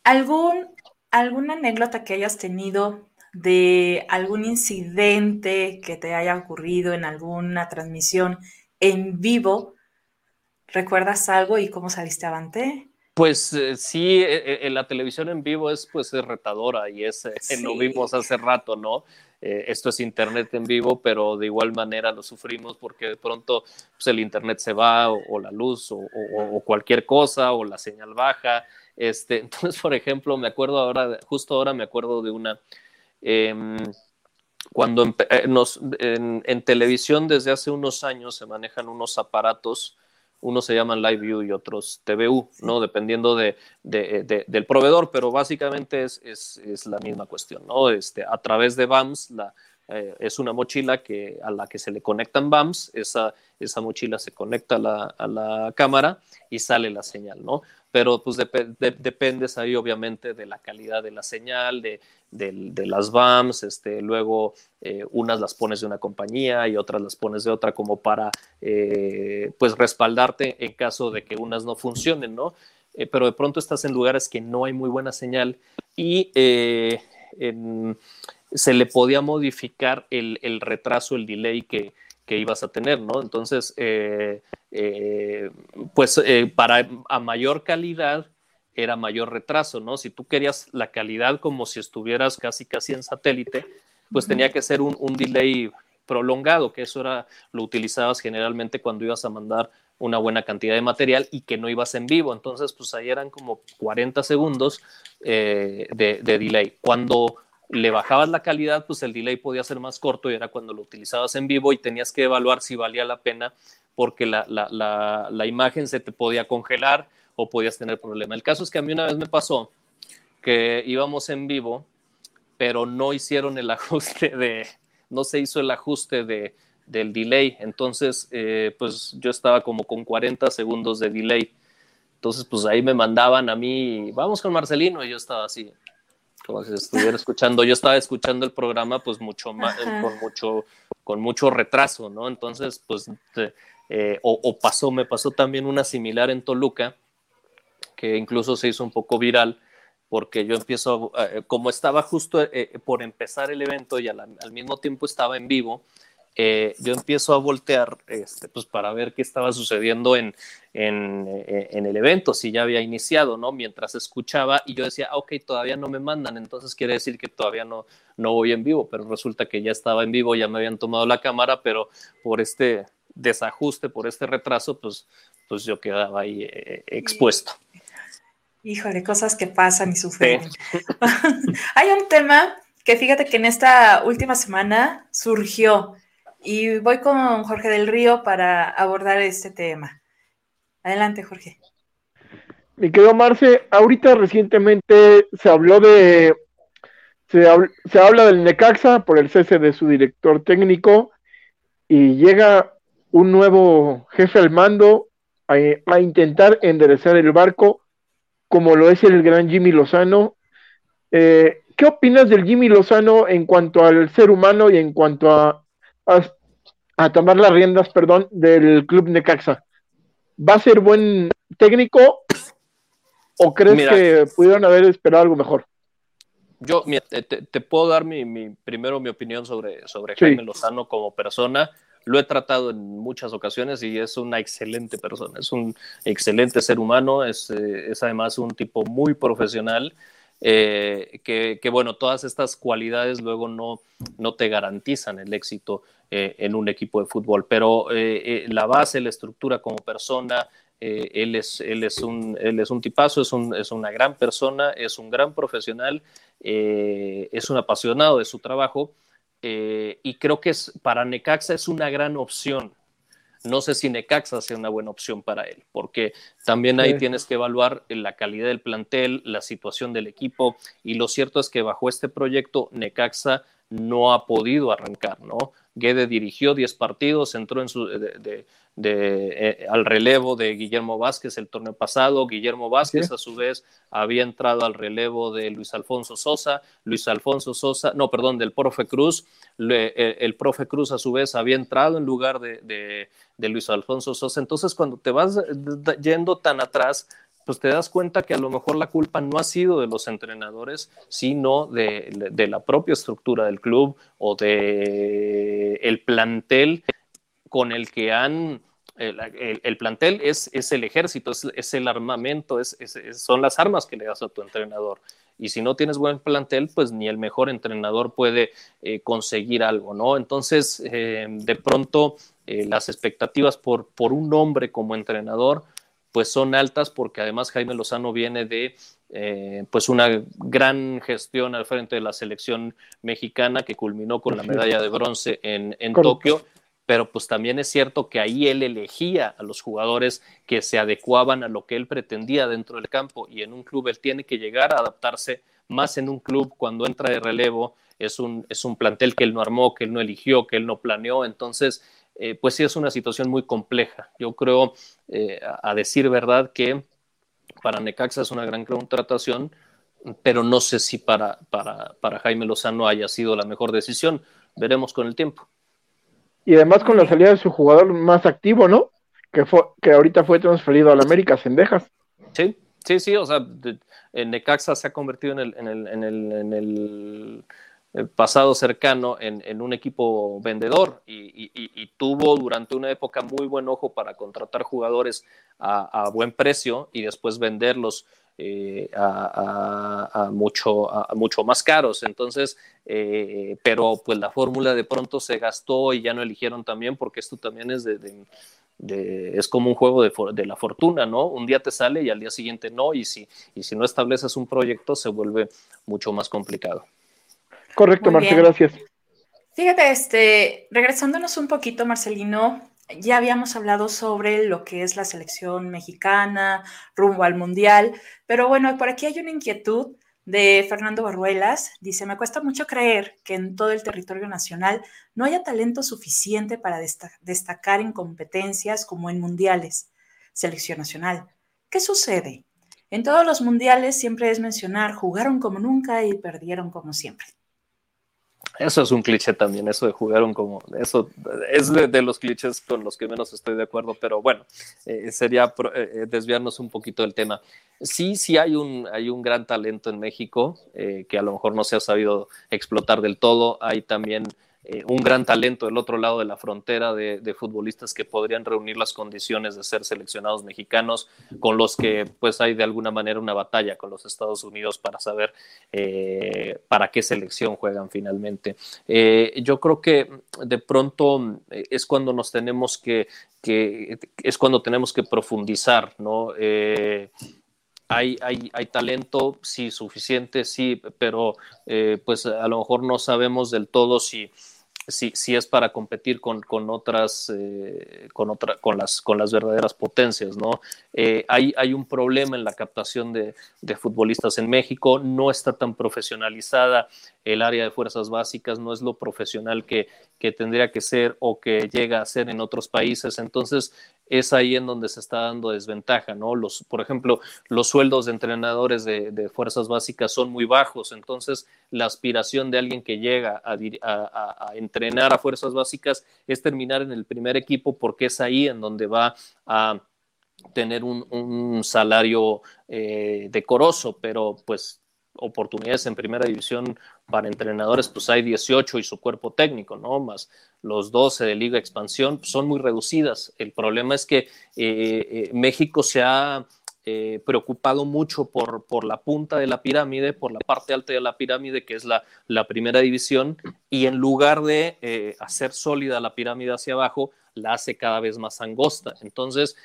¿Algún, ¿Alguna anécdota que hayas tenido de algún incidente que te haya ocurrido en alguna transmisión en vivo. ¿Recuerdas algo y cómo saliste avante? Pues eh, sí, eh, eh, la televisión en vivo es pues es retadora y es, lo vimos hace rato, ¿no? esto es internet en vivo, pero de igual manera lo sufrimos porque de pronto pues, el internet se va o, la luz o, o, cualquier cosa o la señal baja. Este, entonces, por ejemplo, me acuerdo ahora, justo ahora me acuerdo de una, Em, cuando eh, en, televisión desde hace unos años se manejan unos aparatos, unos se llaman Live View y otros TVU, ¿no? Dependiendo de, del proveedor, pero básicamente es, es, la misma cuestión, ¿no? Este, a través de BAMS, la, eh, es una mochila que, a la que se le conectan BAMS, esa, esa mochila se conecta a la, a la cámara y sale la señal, ¿no? Pero pues dependes ahí obviamente de la calidad de la señal, de, las BAMs, este, luego eh, unas las pones de una compañía y otras las pones de otra como para eh, pues respaldarte en caso de que unas no funcionen, ¿no? Eh, pero de pronto estás en lugares que no hay muy buena señal y se le podía modificar el, el retraso, el delay que, que ibas a tener, ¿no? Entonces, eh, eh, pues eh, para a mayor calidad era mayor retraso, ¿no? Si tú querías la calidad como si estuvieras casi casi en satélite, pues tenía que ser un, un, delay prolongado, que eso era, lo utilizabas generalmente cuando ibas a mandar una buena cantidad de material y que no ibas en vivo. Entonces, pues ahí eran como 40 segundos de, de delay. Cuando le bajabas la calidad, pues el delay podía ser más corto y era cuando lo utilizabas en vivo y tenías que evaluar si valía la pena porque la, la, imagen se te podía congelar o podías tener problema. El caso es que a mí una vez me pasó que íbamos en vivo, pero no hicieron el ajuste de, no se hizo el ajuste de, del delay. Entonces, eh, pues yo estaba como con 40 segundos de delay. Entonces, pues ahí me mandaban a mí, vamos con Marcelino, y yo estaba así, como si estuviera escuchando, yo estaba escuchando el programa pues mucho más, con mucho, con mucho retraso, ¿no? Entonces, pues, eh, o, pasó, me pasó también una similar en Toluca, que incluso se hizo un poco viral, porque yo empiezo, eh, como estaba justo eh, por empezar el evento y al, mismo tiempo estaba en vivo, eh, yo empiezo a voltear este, pues para ver qué estaba sucediendo en, en, eh, en, el evento, si ya había iniciado, ¿no? Mientras escuchaba y yo decía, ah, ok, todavía no me mandan, entonces quiere decir que todavía no, no voy en vivo, pero resulta que ya estaba en vivo, ya me habían tomado la cámara, pero por este desajuste, por este retraso, pues, pues yo quedaba ahí eh, expuesto. Híjole, cosas que pasan y suceden. Hay un tema que fíjate que en esta última semana surgió y voy con Jorge del Río para abordar este tema. Adelante, Jorge. Mi querido Marce, ahorita recientemente se habló de, se, habla del Necaxa por el cese de su director técnico y llega un nuevo jefe al mando a, intentar enderezar el barco, como lo es el gran Jimmy Lozano. Eh, ¿Qué opinas del Jimmy Lozano en cuanto al ser humano y en cuanto a, tomar las riendas, perdón, del club Necaxa? ¿Va a ser buen técnico o crees que pudieron haber esperado algo mejor? Yo te, puedo dar mi, primero mi opinión sobre, sobre Jaime Lozano como persona. Lo he tratado en muchas ocasiones y es una excelente persona, es un excelente ser humano, es, eh, es además un tipo muy profesional. Eh, que, bueno, todas estas cualidades luego no, no te garantizan el éxito eh, en un equipo de fútbol, pero la base, la estructura como persona, él, es, él, es un, él es un tipazo, es, un, es una gran persona, es un gran profesional, es un apasionado de su trabajo eh, y creo que es, para Necaxa es una gran opción. No sé si Necaxa sea una buena opción para él, porque también ahí tienes que evaluar la calidad del plantel, la situación del equipo, y lo cierto es que bajo este proyecto Necaxa no ha podido arrancar, ¿no? Guede dirigió 10 partidos, entró en su, de, de, eh, al relevo de Guillermo Vázquez el torneo pasado. Guillermo Vázquez, a su vez, había entrado al relevo de Luis Alfonso Sosa. Luis Alfonso Sosa, no, perdón, del profe Cruz. Eh, el, profe Cruz, a su vez, había entrado en lugar de, de Luis Alfonso Sosa. Entonces, cuando te vas yendo tan atrás, pues te das cuenta que a lo mejor la culpa no ha sido de los entrenadores, sino de, la propia estructura del club o de el plantel con el que han el, plantel es, es, el ejército, es, el armamento, es, son las armas que le das a tu entrenador. Y si no tienes buen plantel, pues ni el mejor entrenador puede eh, conseguir algo, ¿no? Entonces, eh, de pronto, eh, las expectativas por, por un hombre como entrenador, pues son altas porque además Jaime Lozano viene de eh, pues una gran gestión al frente de la selección mexicana que culminó con la medalla de bronce en, en Tokio, pero pues también es cierto que ahí él elegía a los jugadores que se adecuaban a lo que él pretendía dentro del campo y en un club él tiene que llegar a adaptarse más en un club cuando entra de relevo, es un, es un plantel que él no armó, que él no eligió, que él no planeó, entonces eh, pues sí es una situación muy compleja. Yo creo, eh, a, decir verdad, que para Necaxa es una gran contratación, pero no sé si para, para, para Jaime Lozano haya sido la mejor decisión. Veremos con el tiempo. Y además con la salida de su jugador más activo, ¿no? Que, fue, que ahorita fue transferido al América, Sendejas. Sí, sí, sí, o sea, en Necaxa se ha convertido en el, en el, en el, en el pasado cercano en, un equipo vendedor y, tuvo durante una época muy buen ojo para contratar jugadores a, buen precio y después venderlos eh, a, mucho, a, mucho más caros. Entonces, eh, pero pues la fórmula de pronto se gastó y ya no eligieron también porque esto también es de, es como un juego de, de, la fortuna, ¿no? Un día te sale y al día siguiente no, y si, y si no estableces un proyecto se vuelve mucho más complicado. Correcto, Marce, gracias. Fíjate, este, regresándonos un poquito, Marcelino, ya habíamos hablado sobre lo que es la selección mexicana rumbo al mundial, pero bueno, por aquí hay una inquietud de Fernando Barruelas. Dice, me cuesta mucho creer que en todo el territorio nacional no haya talento suficiente para destacar en competencias como en mundiales. Selección nacional. ¿Qué sucede? En todos los mundiales siempre es mencionar, jugaron como nunca y perdieron como siempre. Eso es un cliché también, eso de jugar un como, eso es de, los clichés con los que menos estoy de acuerdo, pero bueno, eh, sería eh, eh, desviarnos un poquito del tema. Sí, sí hay un, hay un gran talento en México que a lo mejor no se ha sabido explotar del todo. Hay también eh, un gran talento del otro lado de la frontera de, futbolistas que podrían reunir las condiciones de ser seleccionados mexicanos, con los que pues hay de alguna manera una batalla con los Estados Unidos para saber eh, para qué selección juegan finalmente. Eh, yo creo que de pronto es cuando nos tenemos que, que es cuando tenemos que profundizar, ¿no? Hay, hay, hay, talento, sí, suficiente, sí, pero pues a lo mejor no sabemos del todo si, si, si es para competir con, con otras, eh, con, otra, con, las, con las verdaderas potencias, ¿no? Eh, hay, hay un problema en la captación de, de, futbolistas en México, no está tan profesionalizada el área de fuerzas básicas, no es lo profesional que, que tendría que ser o que llega a ser en otros países, entonces es ahí en donde se está dando desventaja, ¿no? Los, por ejemplo, los sueldos de entrenadores de, fuerzas básicas son muy bajos, entonces la aspiración de alguien que llega a, entrenar a fuerzas básicas es terminar en el primer equipo porque es ahí en donde va a tener un, salario eh, decoroso, pero pues oportunidades en primera división para entrenadores, pues hay 18 y su cuerpo técnico, ¿no? Más los 12 de Liga Expansión, pues son muy reducidas. El problema es que eh, eh, México se ha eh, preocupado mucho por, por la punta de la pirámide, por la parte alta de la pirámide, que es la, la primera división, y en lugar de hacer sólida la pirámide hacia abajo, la hace cada vez más angosta. Entonces,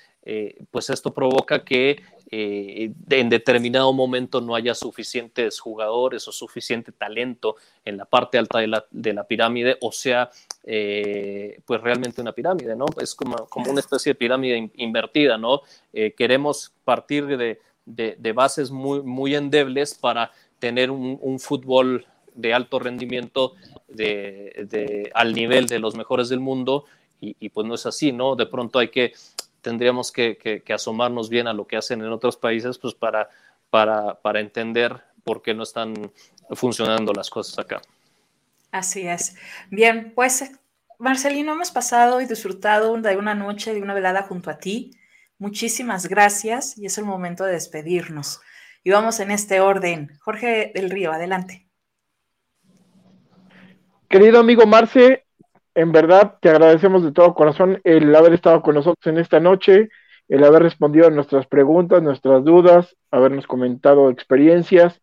pues esto provoca que eh, en determinado momento no haya suficientes jugadores o suficiente talento en la parte alta de la, de la pirámide, o sea, eh, pues realmente una pirámide, ¿no? Es como, como una especie de pirámide invertida, ¿no? Eh, queremos partir de, de, bases muy, muy endebles para tener un, un fútbol de alto rendimiento de, al nivel de los mejores del mundo y, y, pues no es así, ¿no? De pronto hay que tendríamos que, asomarnos bien a lo que hacen en otros países, pues para, para, para entender por qué no están funcionando las cosas acá. Así es. Bien, pues Marcelino, hemos pasado y disfrutado de una noche, de una velada junto a ti. Muchísimas gracias y es el momento de despedirnos. Y vamos en este orden. Jorge del Río, adelante. Querido amigo Marce, en verdad te agradecemos de todo corazón el haber estado con nosotros en esta noche, el haber respondido a nuestras preguntas, nuestras dudas, habernos comentado experiencias.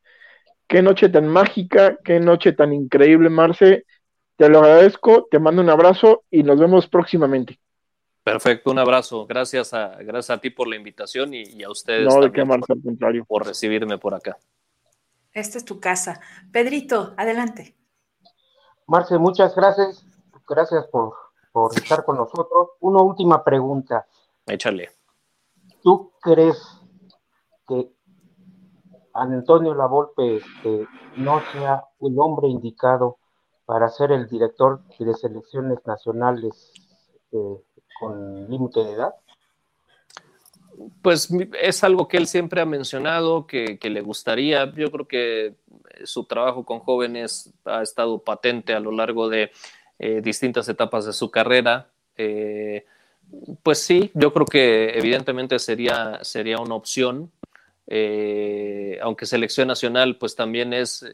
Qué noche tan mágica, qué noche tan increíble, Marce. Te lo agradezco, te mando un abrazo y nos vemos próximamente. Perfecto, un abrazo. Gracias a, gracias a ti por la invitación y, a ustedes no, de qué, Marce, al contrario. por recibirme por acá. Esta es tu casa. Pedrito, adelante. Marce, muchas gracias gracias por, estar con nosotros. Una última pregunta. Échale. ¿Tú crees que Antonio Lavolpe este, no sea un hombre indicado para ser el director de selecciones nacionales eh, con límite de edad? Pues es algo que él siempre ha mencionado, que, que, le gustaría. Yo creo que su trabajo con jóvenes ha estado patente a lo largo de eh, distintas etapas de su carrera. Eh, pues sí, yo creo que evidentemente sería, sería una opción, eh, aunque selección nacional pues también es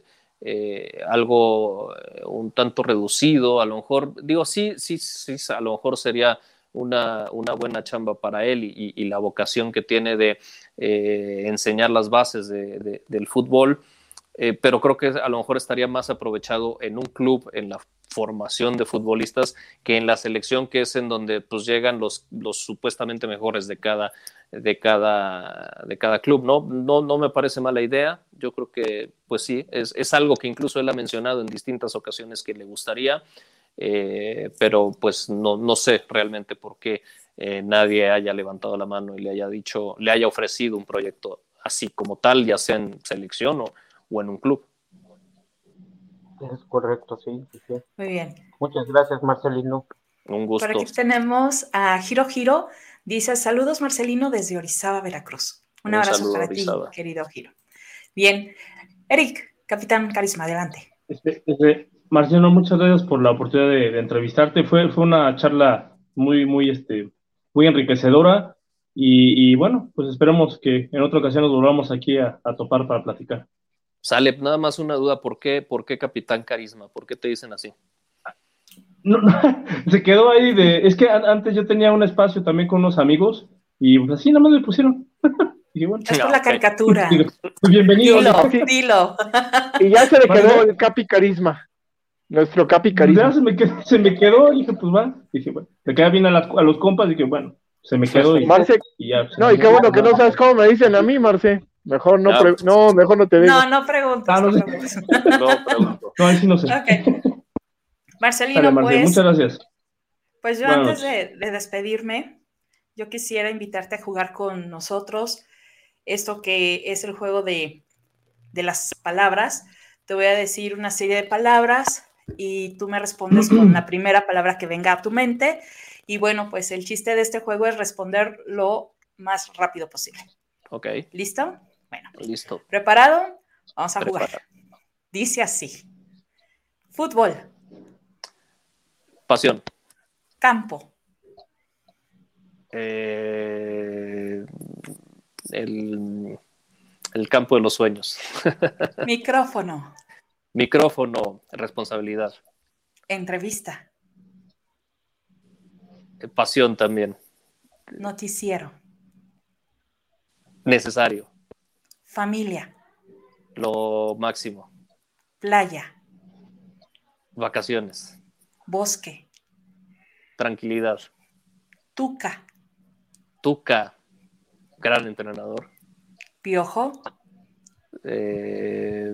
algo un tanto reducido, a lo mejor, digo, sí, sí, sí, a lo mejor sería una, una buena chamba para él y, la vocación que tiene de enseñar las bases del fútbol. Pero creo que a lo mejor estaría más aprovechado en un club, en la formación de futbolistas que en la selección que es en donde pues llegan los, los supuestamente mejores de cada, de cada, de cada club, ¿no? ¿no? No me parece mala idea, yo creo que pues sí, es, es algo que incluso él ha mencionado en distintas ocasiones que le gustaría, eh, pero pues no, no sé realmente por qué eh, nadie haya levantado la mano y le haya dicho, le haya ofrecido un proyecto así como tal, ya sea en selección o, o en un club. Es correcto, sí, Muy bien. Muchas gracias, Marcelino. Un gusto. Por aquí tenemos a Giro Giro. Dice, saludos, Marcelino, desde Orizaba, Veracruz. Un, abrazo para ti, querido Giro. Bien. Eric, Capitán Carisma, adelante. Este, este, Marcelino, muchas gracias por la oportunidad de, entrevistarte. Fue, fue una charla muy, muy, este, muy enriquecedora. Y, bueno, pues esperemos que en otra ocasión nos volvamos aquí a topar para platicar. Sale nada más una duda, ¿por qué, por qué Capitán Carisma? ¿Por qué te dicen así? no, se quedó ahí de. Es que antes yo tenía un espacio también con unos amigos y pues así nada más me pusieron. es por la caricatura. Pues, bienvenido. Dilo, dilo. Y ya se le quedó el Capi Carisma. Nuestro Capi Ya Carisma. se me quedó, se me quedó y dije, pues va. Dije, bueno, le queda bien a, las- a los compas. Dije, bueno, se me quedó y, Marce, y ya. pues, no, y qué bueno que no sabes cómo me dicen a mí, Marce. Mejor no, pre- no, mejor no te digo. No, no preguntes. Ah, no no. No pregunto. No, ahí sí no sé. Marcelino, Dale, pues, muchas gracias. pues yo Buenas antes de, de despedirme, yo quisiera invitarte a jugar con nosotros esto que es el juego de, de las palabras. Te voy a decir una serie de palabras y tú me respondes con la primera palabra que venga a tu mente. Y bueno, pues el chiste de este juego es responder lo más rápido posible. Ok, ¿Listo? Bueno, listo. ¿preparado? Vamos a jugar. Dice así. Fútbol, Pasión. campo, Eh, el, el campo de los sueños. micrófono, Micrófono, responsabilidad. entrevista, Pasión también. noticiero, Necesario. Familia, Lo máximo. playa, Vacaciones. bosque, Tranquilidad. tuca, Tuca. Gran entrenador. piojo, Eh,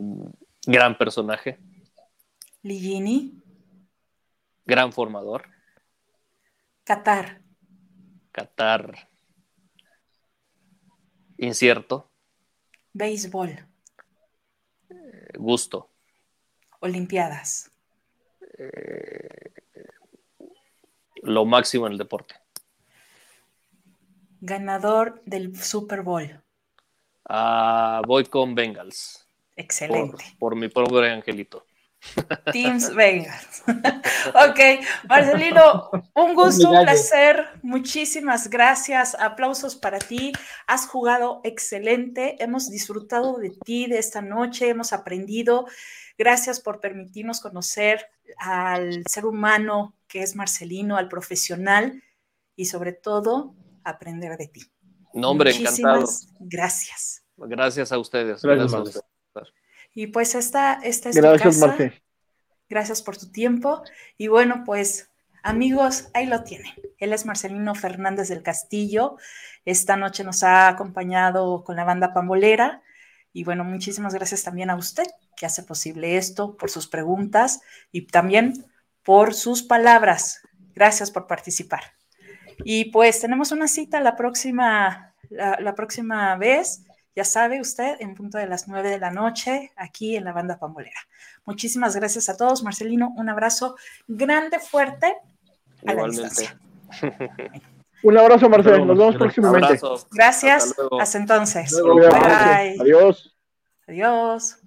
gran personaje. ligini, Gran formador. Qatar, Qatar. Incierto. Béisbol, eh, Gusto. olimpiadas, Lo máximo en el deporte. ganador del Super Bowl. Ah, voy con Bengals. Por, Excelente. por mi pobre angelito. Teams Vegas. ok, Marcelino, un gusto, un placer. Muchísimas gracias. Aplausos para ti. Has jugado excelente. Hemos disfrutado de ti de esta noche. Hemos aprendido. Gracias por permitirnos conocer al ser humano que es Marcelino, al profesional y sobre todo aprender de ti. No, hombre, encantado. Muchísimas gracias. Gracias a ustedes. Gracias, a Marce. ustedes. Y pues esta, esta es tu Gracias, casa. Marce. Gracias por tu tiempo. Y bueno, pues amigos, ahí lo tienen. Él es Marcelino Fernández del Castillo. Esta noche nos ha acompañado con la banda Pambolera. Y bueno, muchísimas gracias también a usted que hace posible esto, por sus preguntas y también por sus palabras. Gracias por participar. Y pues tenemos una cita la próxima, la, la próxima vez. Ya sabe usted, en punto de las nueve de la noche, aquí en la banda Pambolera. Muchísimas gracias a todos. Marcelino, un abrazo grande, fuerte. A la Igualmente. distancia. Un abrazo, Marcelo. Nos vemos próximamente. Gracias. Hasta entonces. Luego, Bye. Adiós. Adiós.